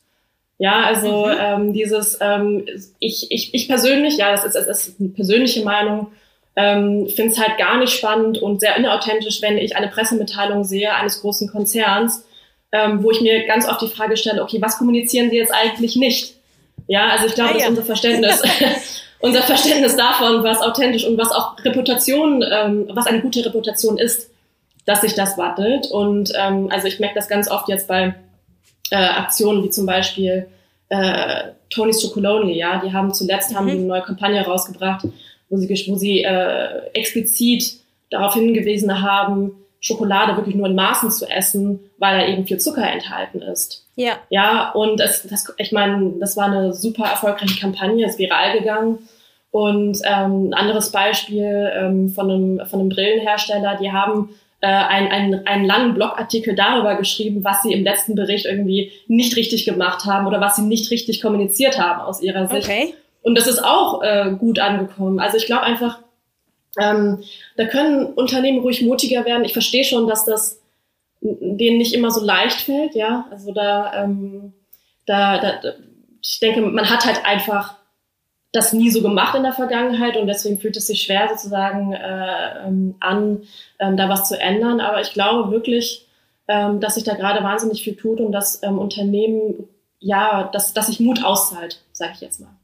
Speaker 2: Ja, also mhm. ähm, dieses, ähm, ich, ich, ich persönlich, ja, das ist, das ist eine persönliche Meinung, ähm, finde es halt gar nicht spannend und sehr inauthentisch, wenn ich eine Pressemitteilung sehe eines großen Konzerns, ähm, wo ich mir ganz oft die Frage stelle, okay, was kommunizieren Sie jetzt eigentlich nicht? Ja, also ich glaube, ah, ja. das ist unser Verständnis, [laughs] [laughs] unser Verständnis davon, was authentisch und was auch Reputation, ähm, was eine gute Reputation ist, dass sich das wattelt. Und ähm, also ich merke das ganz oft jetzt bei äh, Aktionen wie zum Beispiel äh, Tony's Chocolonely, ja, die haben zuletzt mhm. haben eine neue Kampagne rausgebracht, wo sie, wo sie äh, explizit darauf hingewiesen haben, Schokolade wirklich nur in Maßen zu essen, weil da eben viel Zucker enthalten ist.
Speaker 1: Ja.
Speaker 2: Ja, und das, das ich meine, das war eine super erfolgreiche Kampagne, ist viral gegangen. Und ähm, ein anderes Beispiel ähm, von, einem, von einem Brillenhersteller, die haben äh, einen, einen, einen langen Blogartikel darüber geschrieben, was sie im letzten Bericht irgendwie nicht richtig gemacht haben oder was sie nicht richtig kommuniziert haben aus ihrer Sicht.
Speaker 1: Okay.
Speaker 2: Und das ist auch äh, gut angekommen. Also ich glaube einfach, ähm, da können Unternehmen ruhig mutiger werden. Ich verstehe schon, dass das denen nicht immer so leicht fällt, ja. Also da, ähm, da, da, ich denke, man hat halt einfach das nie so gemacht in der Vergangenheit und deswegen fühlt es sich schwer sozusagen äh, ähm, an, ähm, da was zu ändern. Aber ich glaube wirklich, ähm, dass sich da gerade wahnsinnig viel tut und dass ähm, Unternehmen, ja, dass, dass sich Mut auszahlt, sage ich jetzt mal.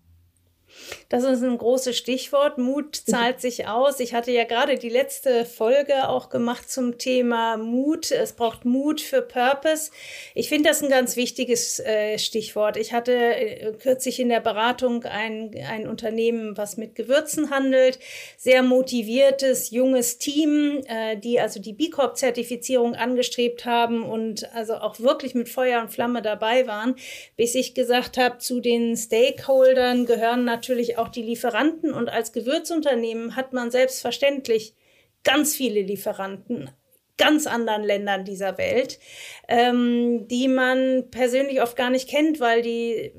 Speaker 1: Das ist ein großes Stichwort. Mut zahlt sich aus. Ich hatte ja gerade die letzte Folge auch gemacht zum Thema Mut. Es braucht Mut für Purpose. Ich finde das ein ganz wichtiges äh, Stichwort. Ich hatte äh, kürzlich in der Beratung ein, ein Unternehmen, was mit Gewürzen handelt. Sehr motiviertes, junges Team, äh, die also die B Corp-Zertifizierung angestrebt haben und also auch wirklich mit Feuer und Flamme dabei waren, bis ich gesagt habe, zu den Stakeholdern gehören natürlich auch die Lieferanten und als Gewürzunternehmen hat man selbstverständlich ganz viele Lieferanten ganz anderen Ländern dieser Welt, ähm, die man persönlich oft gar nicht kennt, weil die,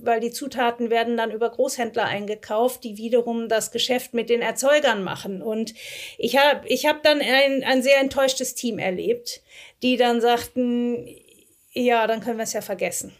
Speaker 1: weil die Zutaten werden dann über Großhändler eingekauft, die wiederum das Geschäft mit den Erzeugern machen. Und ich habe ich hab dann ein, ein sehr enttäuschtes Team erlebt, die dann sagten, ja, dann können wir es ja vergessen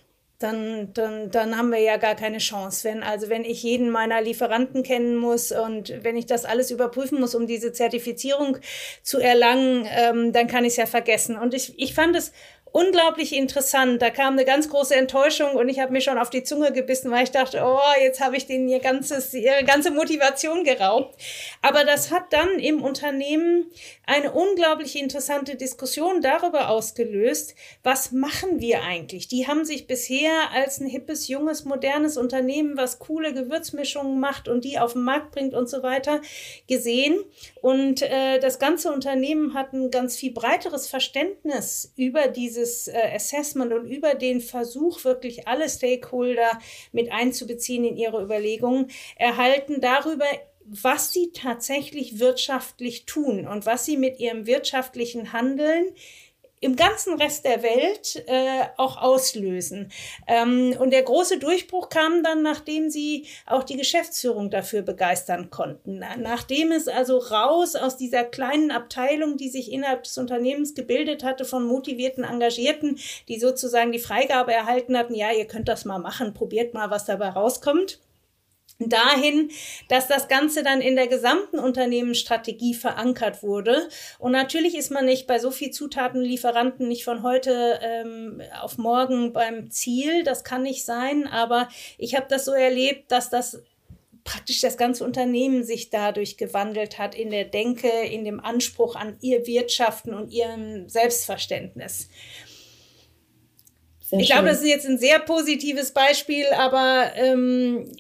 Speaker 1: dann, dann, dann haben wir ja gar keine Chance. Wenn, also wenn ich jeden meiner Lieferanten kennen muss und wenn ich das alles überprüfen muss, um diese Zertifizierung zu erlangen, ähm, dann kann ich es ja vergessen. Und ich, ich fand es unglaublich interessant. Da kam eine ganz große Enttäuschung und ich habe mir schon auf die Zunge gebissen, weil ich dachte, oh, jetzt habe ich denen ihr ganzes, ihre ganze Motivation geraubt. Aber das hat dann im Unternehmen eine unglaublich interessante Diskussion darüber ausgelöst, was machen wir eigentlich? Die haben sich bisher als ein hippes, junges, modernes Unternehmen, was coole Gewürzmischungen macht und die auf den Markt bringt und so weiter, gesehen. Und äh, das ganze Unternehmen hat ein ganz viel breiteres Verständnis über diese dieses äh, Assessment und über den Versuch, wirklich alle Stakeholder mit einzubeziehen in ihre Überlegungen, erhalten darüber, was sie tatsächlich wirtschaftlich tun und was sie mit ihrem wirtschaftlichen Handeln im ganzen Rest der Welt äh, auch auslösen. Ähm, und der große Durchbruch kam dann, nachdem sie auch die Geschäftsführung dafür begeistern konnten. Nachdem es also raus aus dieser kleinen Abteilung, die sich innerhalb des Unternehmens gebildet hatte, von motivierten Engagierten, die sozusagen die Freigabe erhalten hatten, ja, ihr könnt das mal machen, probiert mal, was dabei rauskommt dahin, dass das Ganze dann in der gesamten Unternehmensstrategie verankert wurde. Und natürlich ist man nicht bei so viel Zutatenlieferanten nicht von heute ähm, auf morgen beim Ziel. Das kann nicht sein. Aber ich habe das so erlebt, dass das praktisch das ganze Unternehmen sich dadurch gewandelt hat in der Denke, in dem Anspruch an ihr Wirtschaften und ihrem Selbstverständnis. Sehr ich schön. glaube, das ist jetzt ein sehr positives Beispiel, aber ähm,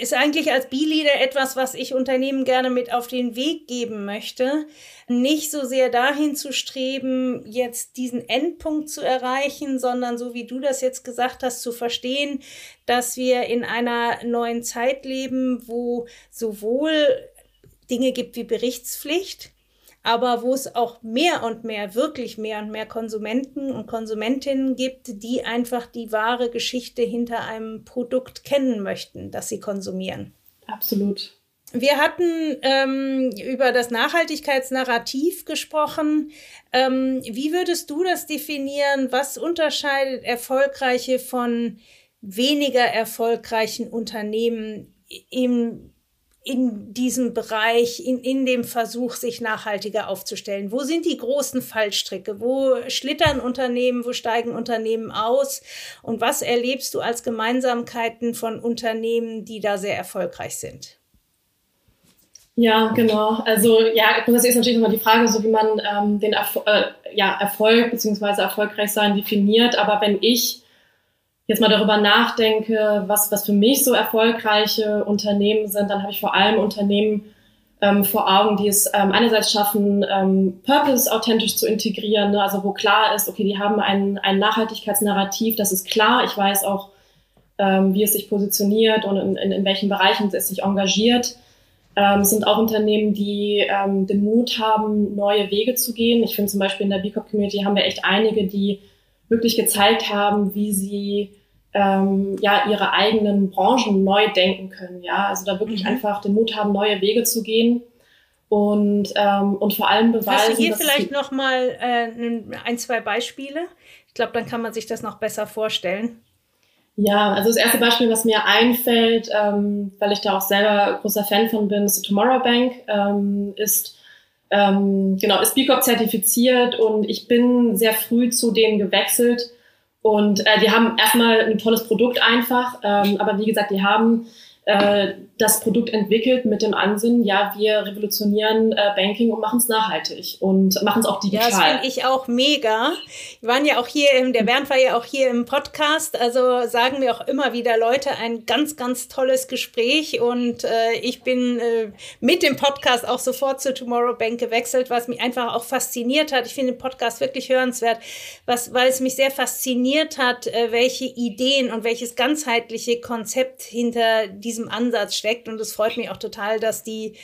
Speaker 1: ist eigentlich als B-Leader etwas, was ich Unternehmen gerne mit auf den Weg geben möchte. Nicht so sehr dahin zu streben, jetzt diesen Endpunkt zu erreichen, sondern so wie du das jetzt gesagt hast, zu verstehen, dass wir in einer neuen Zeit leben, wo sowohl Dinge gibt wie Berichtspflicht, aber wo es auch mehr und mehr, wirklich mehr und mehr Konsumenten und Konsumentinnen gibt, die einfach die wahre Geschichte hinter einem Produkt kennen möchten, das sie konsumieren.
Speaker 2: Absolut.
Speaker 1: Wir hatten ähm, über das Nachhaltigkeitsnarrativ gesprochen. Ähm, wie würdest du das definieren? Was unterscheidet erfolgreiche von weniger erfolgreichen Unternehmen im in diesem Bereich, in, in dem Versuch, sich nachhaltiger aufzustellen? Wo sind die großen Fallstricke? Wo schlittern Unternehmen? Wo steigen Unternehmen aus? Und was erlebst du als Gemeinsamkeiten von Unternehmen, die da sehr erfolgreich sind?
Speaker 2: Ja, genau. Also ja, grundsätzlich ist natürlich immer die Frage, so wie man ähm, den Erfol äh, ja, Erfolg bzw. erfolgreich sein definiert. Aber wenn ich jetzt mal darüber nachdenke, was, was für mich so erfolgreiche Unternehmen sind, dann habe ich vor allem Unternehmen ähm, vor Augen, die es ähm, einerseits schaffen, ähm, Purpose authentisch zu integrieren, ne? also wo klar ist, okay, die haben ein, ein Nachhaltigkeitsnarrativ, das ist klar, ich weiß auch, ähm, wie es sich positioniert und in, in, in welchen Bereichen es sich engagiert. Ähm, es sind auch Unternehmen, die ähm, den Mut haben, neue Wege zu gehen. Ich finde zum Beispiel in der B Corp Community haben wir echt einige, die wirklich gezeigt haben, wie sie ähm, ja ihre eigenen Branchen neu denken können. Ja, also da wirklich mhm. einfach den Mut haben, neue Wege zu gehen und ähm, und vor allem beweisen. Hast
Speaker 1: du hier vielleicht noch mal äh, ein zwei Beispiele? Ich glaube, dann kann man sich das noch besser vorstellen.
Speaker 2: Ja, also das erste Beispiel, was mir einfällt, ähm, weil ich da auch selber großer Fan von bin, ist die Tomorrow Bank, ähm, ist ähm, genau ist B Corp zertifiziert und ich bin sehr früh zu denen gewechselt und äh, die haben erstmal ein tolles Produkt einfach, ähm, aber wie gesagt, die haben äh, das Produkt entwickelt mit dem Ansinnen, ja, wir revolutionieren äh, Banking und machen es nachhaltig und machen es auch digital.
Speaker 1: Ja, das finde ich auch mega. Wir waren ja auch hier, im, der Bernd war ja auch hier im Podcast, also sagen mir auch immer wieder Leute, ein ganz, ganz tolles Gespräch und äh, ich bin äh, mit dem Podcast auch sofort zu Tomorrow Bank gewechselt, was mich einfach auch fasziniert hat. Ich finde den Podcast wirklich hörenswert, was, weil es mich sehr fasziniert hat, äh, welche Ideen und welches ganzheitliche Konzept hinter diesem diesem Ansatz steckt. Und es freut mich auch total, dass die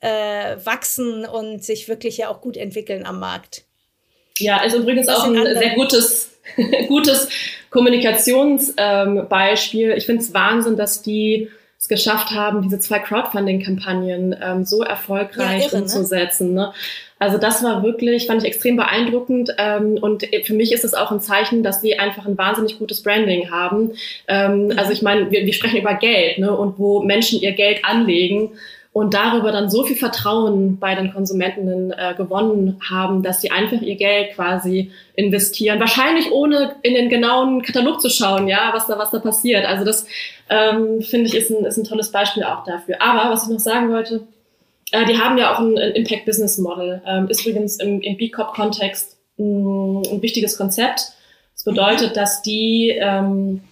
Speaker 1: äh, wachsen und sich wirklich ja auch gut entwickeln am Markt.
Speaker 2: Ja, ist übrigens auch ein andere. sehr gutes, [laughs] gutes Kommunikationsbeispiel. Ähm, ich finde es Wahnsinn, dass die es geschafft haben, diese zwei Crowdfunding-Kampagnen ähm, so erfolgreich ja, irre, ne? umzusetzen. Ne? Also das war wirklich, fand ich extrem beeindruckend ähm, und für mich ist es auch ein Zeichen, dass sie einfach ein wahnsinnig gutes Branding haben. Ähm. Also ich meine, wir, wir sprechen über Geld ne? und wo Menschen ihr Geld anlegen und darüber dann so viel Vertrauen bei den Konsumentinnen äh, gewonnen haben, dass sie einfach ihr Geld quasi investieren. Wahrscheinlich ohne in den genauen Katalog zu schauen, ja, was da, was da passiert. Also das ähm, finde ich ist ein, ist ein tolles Beispiel auch dafür. Aber was ich noch sagen wollte, äh, die haben ja auch ein, ein Impact Business Model. Ähm, ist übrigens im, im B Corp Kontext ein, ein wichtiges Konzept. Das bedeutet, dass die ähm,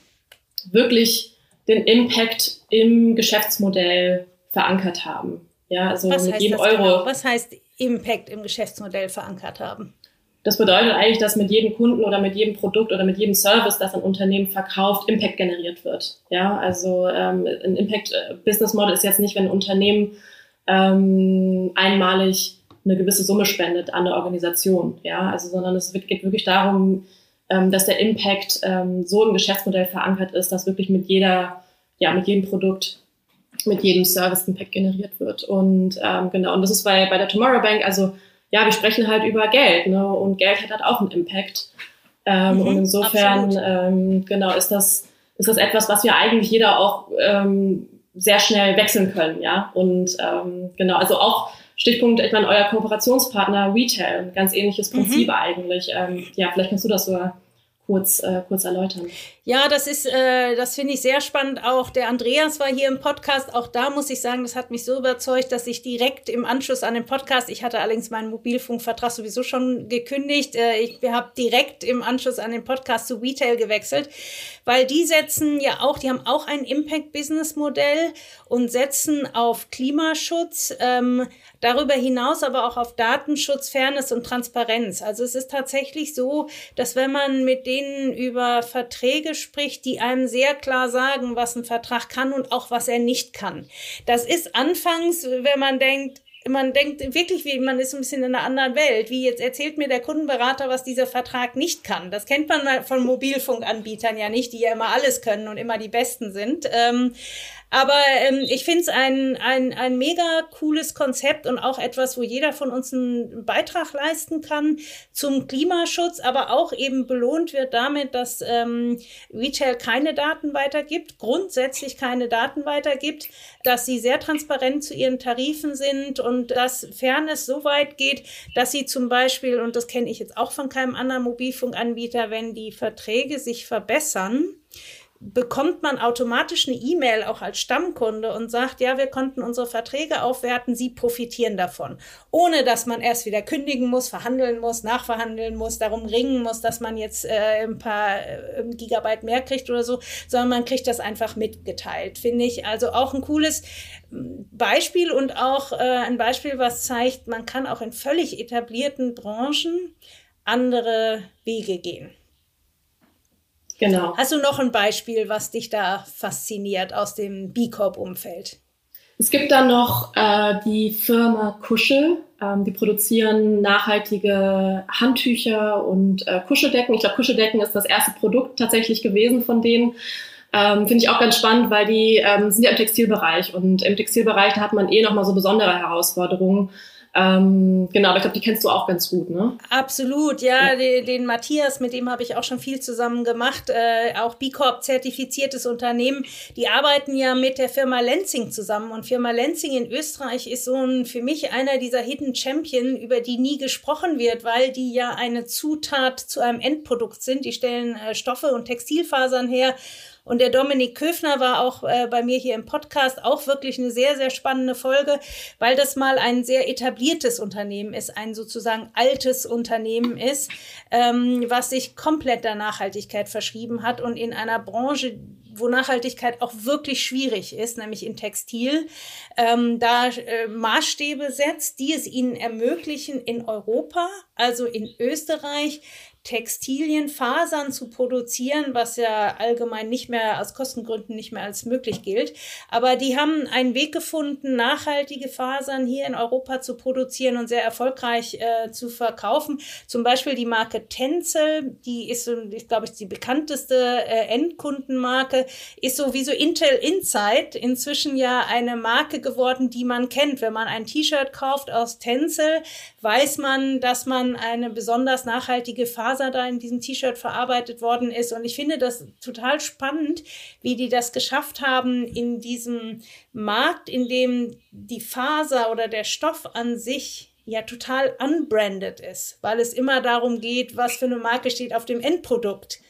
Speaker 2: wirklich den Impact im Geschäftsmodell verankert haben. Ja, also
Speaker 1: Was mit jedem Euro. Genau? Was heißt Impact im Geschäftsmodell verankert haben?
Speaker 2: Das bedeutet eigentlich, dass mit jedem Kunden oder mit jedem Produkt oder mit jedem Service, das ein Unternehmen verkauft, Impact generiert wird. Ja, also ähm, ein Impact äh, Business Model ist jetzt nicht, wenn ein Unternehmen ähm, einmalig eine gewisse Summe spendet an eine Organisation. Ja, also sondern es geht wirklich darum, ähm, dass der Impact ähm, so im Geschäftsmodell verankert ist, dass wirklich mit jeder, ja, mit jedem Produkt mit jedem Service Impact generiert wird. Und ähm, genau, und das ist bei, bei der Tomorrow Bank, also ja, wir sprechen halt über Geld, ne? Und Geld hat halt auch einen Impact. Ähm, mhm, und insofern, ähm, genau, ist das, ist das etwas, was wir eigentlich jeder auch ähm, sehr schnell wechseln können, ja. Und ähm, genau, also auch Stichpunkt, ich meine, euer Kooperationspartner Retail, ein ganz ähnliches mhm. Prinzip mhm. eigentlich. Ähm, ja, vielleicht kannst du das sogar kurz, äh, kurz erläutern.
Speaker 1: Ja, das ist, äh, das finde ich sehr spannend. Auch der Andreas war hier im Podcast. Auch da muss ich sagen, das hat mich so überzeugt, dass ich direkt im Anschluss an den Podcast, ich hatte allerdings meinen Mobilfunkvertrag sowieso schon gekündigt, äh, ich habe direkt im Anschluss an den Podcast zu Retail gewechselt, weil die setzen ja auch, die haben auch ein Impact-Business-Modell und setzen auf Klimaschutz, ähm, darüber hinaus aber auch auf Datenschutz, Fairness und Transparenz. Also es ist tatsächlich so, dass wenn man mit denen über Verträge spricht, die einem sehr klar sagen, was ein Vertrag kann und auch was er nicht kann. Das ist anfangs, wenn man denkt, man denkt wirklich, wie man ist ein bisschen in einer anderen Welt. Wie jetzt erzählt mir der Kundenberater, was dieser Vertrag nicht kann. Das kennt man von Mobilfunkanbietern ja nicht, die ja immer alles können und immer die Besten sind. Ähm, aber ähm, ich finde es ein, ein, ein mega cooles Konzept und auch etwas, wo jeder von uns einen Beitrag leisten kann zum Klimaschutz, aber auch eben belohnt wird damit, dass ähm, Retail keine Daten weitergibt, grundsätzlich keine Daten weitergibt, dass sie sehr transparent zu ihren Tarifen sind und dass Fairness so weit geht, dass sie zum Beispiel, und das kenne ich jetzt auch von keinem anderen Mobilfunkanbieter, wenn die Verträge sich verbessern, bekommt man automatisch eine E-Mail auch als Stammkunde und sagt, ja, wir konnten unsere Verträge aufwerten, Sie profitieren davon. Ohne dass man erst wieder kündigen muss, verhandeln muss, nachverhandeln muss, darum ringen muss, dass man jetzt äh, ein paar äh, Gigabyte mehr kriegt oder so, sondern man kriegt das einfach mitgeteilt. Finde ich also auch ein cooles hm, Beispiel und auch äh, ein Beispiel, was zeigt, man kann auch in völlig etablierten Branchen andere Wege gehen. Genau. Hast du noch ein Beispiel, was dich da fasziniert aus dem B Corp-Umfeld?
Speaker 2: Es gibt dann noch äh, die Firma Kuschel. Ähm, die produzieren nachhaltige Handtücher und äh, Kuscheldecken. Ich glaube, Kuscheldecken ist das erste Produkt tatsächlich gewesen von denen. Ähm, Finde ich auch ganz spannend, weil die ähm, sind ja im Textilbereich und im Textilbereich da hat man eh nochmal so besondere Herausforderungen. Ähm, genau, aber ich glaube, die kennst du auch ganz gut, ne?
Speaker 1: Absolut, ja. ja. Den, den, Matthias, mit dem habe ich auch schon viel zusammen gemacht. Äh, auch B Corp zertifiziertes Unternehmen. Die arbeiten ja mit der Firma Lenzing zusammen. Und Firma Lenzing in Österreich ist so ein, für mich einer dieser Hidden Champion, über die nie gesprochen wird, weil die ja eine Zutat zu einem Endprodukt sind. Die stellen äh, Stoffe und Textilfasern her und der Dominik Köfner war auch äh, bei mir hier im Podcast auch wirklich eine sehr, sehr spannende Folge, weil das mal ein sehr etabliertes Unternehmen ist, ein sozusagen altes Unternehmen ist, ähm, was sich komplett der Nachhaltigkeit verschrieben hat und in einer Branche, wo Nachhaltigkeit auch wirklich schwierig ist, nämlich in Textil, ähm, da äh, Maßstäbe setzt, die es ihnen ermöglichen, in Europa, also in Österreich, Textilien, Fasern zu produzieren, was ja allgemein nicht mehr aus Kostengründen nicht mehr als möglich gilt. Aber die haben einen Weg gefunden, nachhaltige Fasern hier in Europa zu produzieren und sehr erfolgreich äh, zu verkaufen. Zum Beispiel die Marke Tencel, die ist, ich glaube ich, die bekannteste äh, Endkundenmarke, ist so wie so Intel Insight inzwischen ja eine Marke geworden, die man kennt. Wenn man ein T-Shirt kauft aus Tencel, weiß man, dass man eine besonders nachhaltige Faser Faser da in diesem T-Shirt verarbeitet worden ist. Und ich finde das total spannend, wie die das geschafft haben in diesem Markt, in dem die Faser oder der Stoff an sich ja total unbranded ist, weil es immer darum geht, was für eine Marke steht auf dem Endprodukt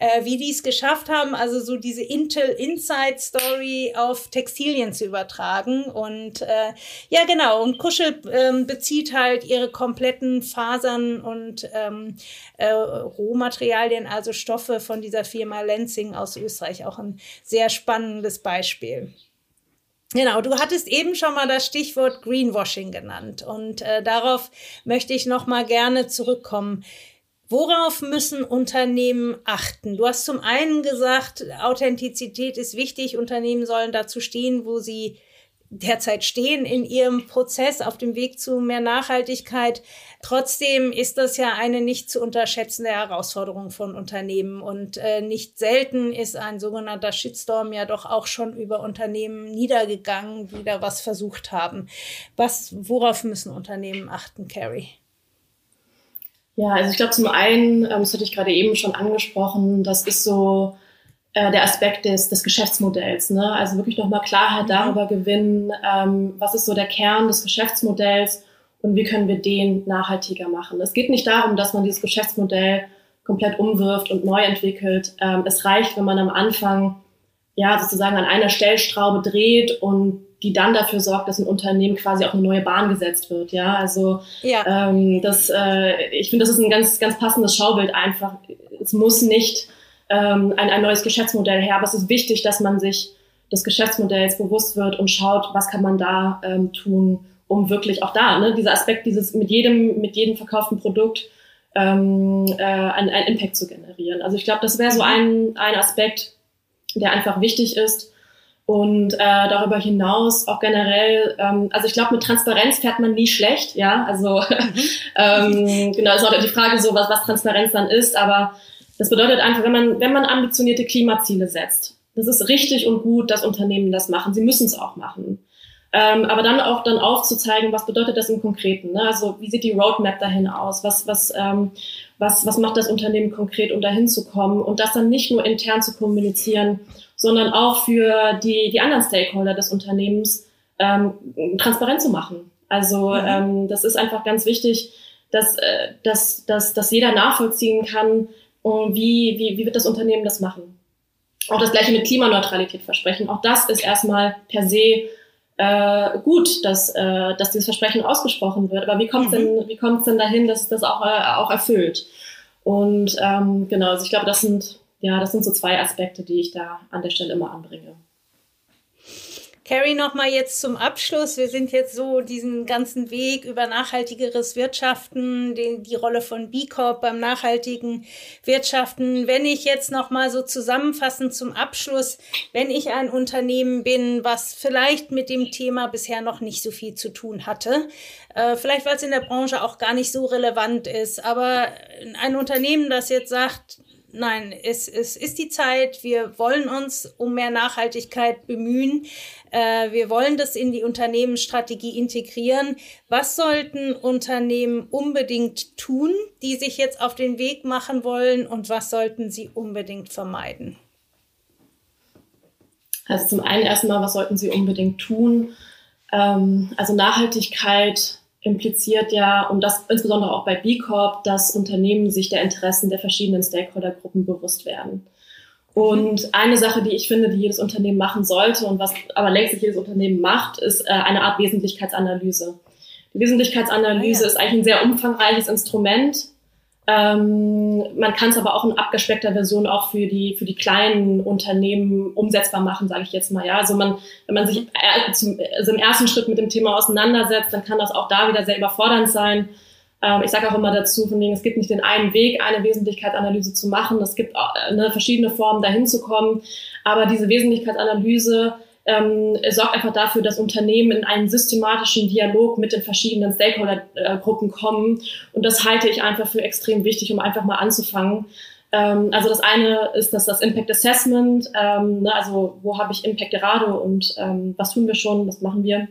Speaker 1: äh, wie die es geschafft haben, also so diese Intel Inside Story auf Textilien zu übertragen. Und äh, ja, genau, und Kuschel ähm, bezieht halt ihre kompletten Fasern und ähm, äh, Rohmaterialien, also Stoffe von dieser Firma Lenzing aus Österreich. Auch ein sehr spannendes Beispiel. Genau, du hattest eben schon mal das Stichwort Greenwashing genannt und äh, darauf möchte ich noch mal gerne zurückkommen. Worauf müssen Unternehmen achten? Du hast zum einen gesagt, Authentizität ist wichtig. Unternehmen sollen dazu stehen, wo sie derzeit stehen in ihrem Prozess auf dem Weg zu mehr Nachhaltigkeit. Trotzdem ist das ja eine nicht zu unterschätzende Herausforderung von Unternehmen und äh, nicht selten ist ein sogenannter Shitstorm ja doch auch schon über Unternehmen niedergegangen, die da was versucht haben. Was, worauf müssen Unternehmen achten, Carrie?
Speaker 2: Ja, also ich glaube zum einen, ähm, das hatte ich gerade eben schon angesprochen, das ist so äh, der Aspekt des, des Geschäftsmodells. Ne? Also wirklich nochmal Klarheit mhm. darüber gewinnen, ähm, was ist so der Kern des Geschäftsmodells und wie können wir den nachhaltiger machen. Es geht nicht darum, dass man dieses Geschäftsmodell komplett umwirft und neu entwickelt. Ähm, es reicht, wenn man am Anfang ja sozusagen an einer Stellschraube dreht und die dann dafür sorgt, dass ein Unternehmen quasi auf eine neue Bahn gesetzt wird. Ja, also ja. Ähm, das, äh, ich finde, das ist ein ganz, ganz passendes Schaubild einfach. Es muss nicht ähm, ein, ein neues Geschäftsmodell her, aber es ist wichtig, dass man sich des Geschäftsmodells bewusst wird und schaut, was kann man da ähm, tun, um wirklich auch da, ne, dieser Aspekt, dieses mit jedem, mit jedem verkauften Produkt ähm, äh, einen, einen Impact zu generieren. Also ich glaube, das wäre so ein, ein Aspekt, der einfach wichtig ist. Und äh, darüber hinaus auch generell, ähm, also ich glaube, mit Transparenz fährt man nie schlecht, ja. Also [laughs] ähm, genau, ist auch die Frage so, was, was Transparenz dann ist, aber das bedeutet einfach, wenn man, wenn man ambitionierte Klimaziele setzt, das ist richtig und gut, dass Unternehmen das machen. Sie müssen es auch machen. Ähm, aber dann auch dann aufzuzeigen, was bedeutet das im Konkreten? Ne? Also wie sieht die Roadmap dahin aus? Was, was, ähm, was, was macht das Unternehmen konkret, um dahin zu kommen? Und das dann nicht nur intern zu kommunizieren, sondern auch für die, die anderen Stakeholder des Unternehmens ähm, transparent zu machen. Also mhm. ähm, das ist einfach ganz wichtig, dass, äh, dass, dass, dass jeder nachvollziehen kann, und wie, wie, wie wird das Unternehmen das machen. Auch das gleiche mit Klimaneutralität versprechen. Auch das ist erstmal per se äh, gut, dass, äh, dass dieses Versprechen ausgesprochen wird. Aber wie kommt es mhm. denn, wie kommt's denn dahin, dass das auch, äh, auch erfüllt? Und ähm, genau, also ich glaube, das sind, ja, das sind so zwei Aspekte, die ich da an der Stelle immer anbringe.
Speaker 1: Carrie, nochmal jetzt zum Abschluss. Wir sind jetzt so diesen ganzen Weg über nachhaltigeres Wirtschaften, die, die Rolle von B Corp beim nachhaltigen Wirtschaften. Wenn ich jetzt nochmal so zusammenfassend zum Abschluss, wenn ich ein Unternehmen bin, was vielleicht mit dem Thema bisher noch nicht so viel zu tun hatte, äh, vielleicht weil es in der Branche auch gar nicht so relevant ist, aber ein Unternehmen, das jetzt sagt, Nein, es, es ist die Zeit. Wir wollen uns um mehr Nachhaltigkeit bemühen. Äh, wir wollen das in die Unternehmensstrategie integrieren. Was sollten Unternehmen unbedingt tun, die sich jetzt auf den Weg machen wollen und was sollten sie unbedingt vermeiden?
Speaker 2: Also zum einen erstmal, was sollten sie unbedingt tun? Ähm, also Nachhaltigkeit impliziert ja, und das insbesondere auch bei B Corp, dass Unternehmen sich der Interessen der verschiedenen Stakeholdergruppen bewusst werden. Und eine Sache, die ich finde, die jedes Unternehmen machen sollte und was aber längst jedes Unternehmen macht, ist äh, eine Art Wesentlichkeitsanalyse. Die Wesentlichkeitsanalyse oh ja. ist eigentlich ein sehr umfangreiches Instrument, ähm, man kann es aber auch in abgespeckter Version auch für die für die kleinen Unternehmen umsetzbar machen, sage ich jetzt mal. Ja, also man, wenn man sich äh, zum, also im ersten Schritt mit dem Thema auseinandersetzt, dann kann das auch da wieder sehr überfordernd sein. Ähm, ich sage auch immer dazu, von wegen, es gibt nicht den einen Weg, eine Wesentlichkeitsanalyse zu machen. Es gibt äh, ne, verschiedene Formen, dahin zu kommen. Aber diese Wesentlichkeitsanalyse ähm, sorgt einfach dafür, dass Unternehmen in einen systematischen Dialog mit den verschiedenen Stakeholdergruppen kommen. Und das halte ich einfach für extrem wichtig, um einfach mal anzufangen. Ähm, also das eine ist das, das Impact Assessment, ähm, ne, also wo habe ich Impact gerade und ähm, was tun wir schon, was machen wir.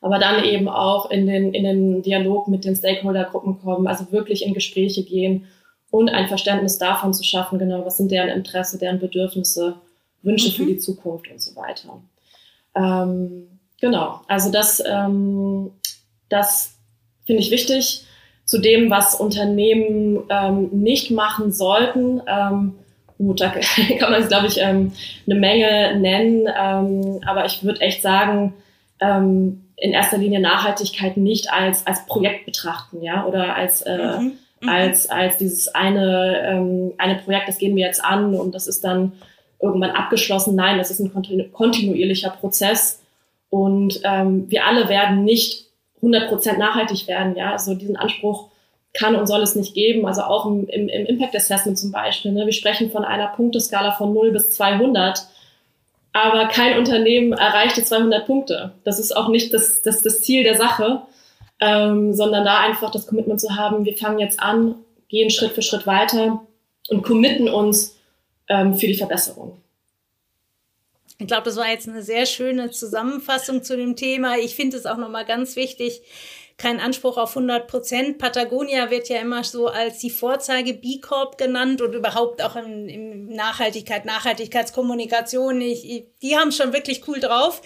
Speaker 2: Aber dann eben auch in den, in den Dialog mit den Stakeholdergruppen kommen, also wirklich in Gespräche gehen und ein Verständnis davon zu schaffen, genau, was sind deren Interesse, deren Bedürfnisse Wünsche mhm. für die Zukunft und so weiter. Ähm, genau, also das, ähm, das finde ich wichtig. Zu dem, was Unternehmen ähm, nicht machen sollten, ähm, gut, da [laughs] kann man, glaube ich, ähm, eine Menge nennen, ähm, aber ich würde echt sagen, in erster Linie Nachhaltigkeit nicht als, als Projekt betrachten, ja, oder als, äh, mhm. Mhm. als, als dieses eine, ähm, eine Projekt, das gehen wir jetzt an und das ist dann irgendwann abgeschlossen. Nein, das ist ein kontinu kontinuierlicher Prozess und ähm, wir alle werden nicht 100% nachhaltig werden. Ja, also diesen Anspruch kann und soll es nicht geben. Also auch im, im, im Impact Assessment zum Beispiel. Ne? Wir sprechen von einer Punkteskala von 0 bis 200. Aber kein Unternehmen erreicht die 200 Punkte. Das ist auch nicht das, das, das Ziel der Sache, ähm, sondern da einfach das Commitment zu haben, wir fangen jetzt an, gehen Schritt für Schritt weiter und committen uns ähm, für die Verbesserung.
Speaker 1: Ich glaube, das war jetzt eine sehr schöne Zusammenfassung zu dem Thema. Ich finde es auch nochmal ganz wichtig, kein Anspruch auf 100 Prozent. Patagonia wird ja immer so als die Vorzeige B Corp genannt und überhaupt auch in, in Nachhaltigkeit, Nachhaltigkeitskommunikation. Ich, die haben schon wirklich cool drauf.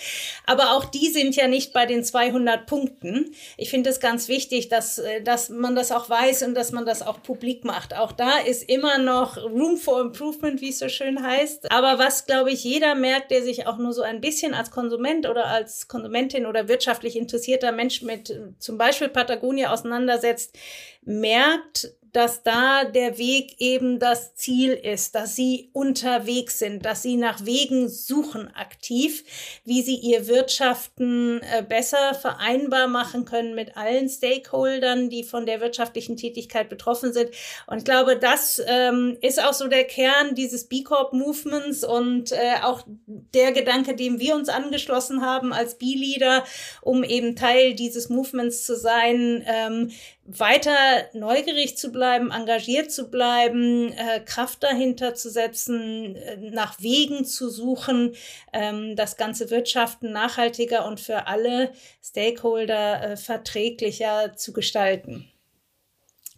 Speaker 1: Aber auch die sind ja nicht bei den 200 Punkten. Ich finde es ganz wichtig, dass, äh, dass man das auch weiß und dass man das auch publik macht. Auch da ist immer noch Room for Improvement, wie es so schön heißt. Aber was, glaube ich, jeder merkt, der sich auch nur so ein bisschen als Konsument oder als Konsumentin oder wirtschaftlich interessierter Mensch mit äh, zum Beispiel Patagonia auseinandersetzt, merkt, dass da der Weg eben das Ziel ist, dass sie unterwegs sind, dass sie nach Wegen suchen aktiv, wie sie ihr Wirtschaften äh, besser vereinbar machen können mit allen Stakeholdern, die von der wirtschaftlichen Tätigkeit betroffen sind. Und ich glaube, das ähm, ist auch so der Kern dieses B Corp Movements und äh, auch der Gedanke, dem wir uns angeschlossen haben als B-Leader, um eben Teil dieses Movements zu sein, ähm, weiter neugierig zu bleiben, engagiert zu bleiben, äh, Kraft dahinter zu setzen, äh, nach Wegen zu suchen, ähm, das ganze Wirtschaften nachhaltiger und für alle Stakeholder äh, verträglicher zu gestalten.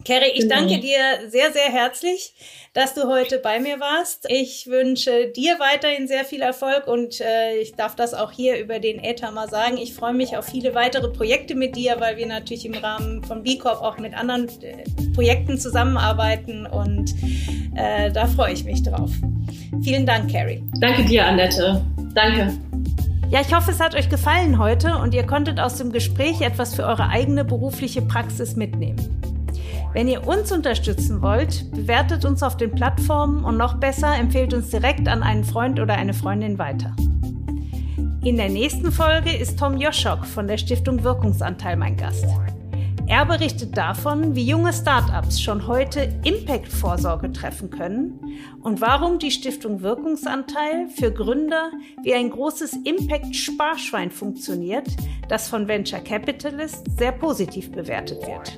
Speaker 1: Kerry, ich genau. danke dir sehr, sehr herzlich, dass du heute bei mir warst. Ich wünsche dir weiterhin sehr viel Erfolg und äh, ich darf das auch hier über den Äther mal sagen. Ich freue mich auf viele weitere Projekte mit dir, weil wir natürlich im Rahmen von B Corp auch mit anderen äh, Projekten zusammenarbeiten und äh, da freue ich mich drauf. Vielen Dank, Kerry.
Speaker 2: Danke dir, Annette. Danke.
Speaker 1: Ja, ich hoffe, es hat euch gefallen heute und ihr konntet aus dem Gespräch etwas für eure eigene berufliche Praxis mitnehmen. Wenn ihr uns unterstützen wollt, bewertet uns auf den Plattformen und noch besser empfehlt uns direkt an einen Freund oder eine Freundin weiter. In der nächsten Folge ist Tom Joschok von der Stiftung Wirkungsanteil mein Gast. Er berichtet davon, wie junge Startups schon heute Impact-Vorsorge treffen können und warum die Stiftung Wirkungsanteil für Gründer wie ein großes Impact-Sparschwein funktioniert, das von Venture Capitalists sehr positiv bewertet wird.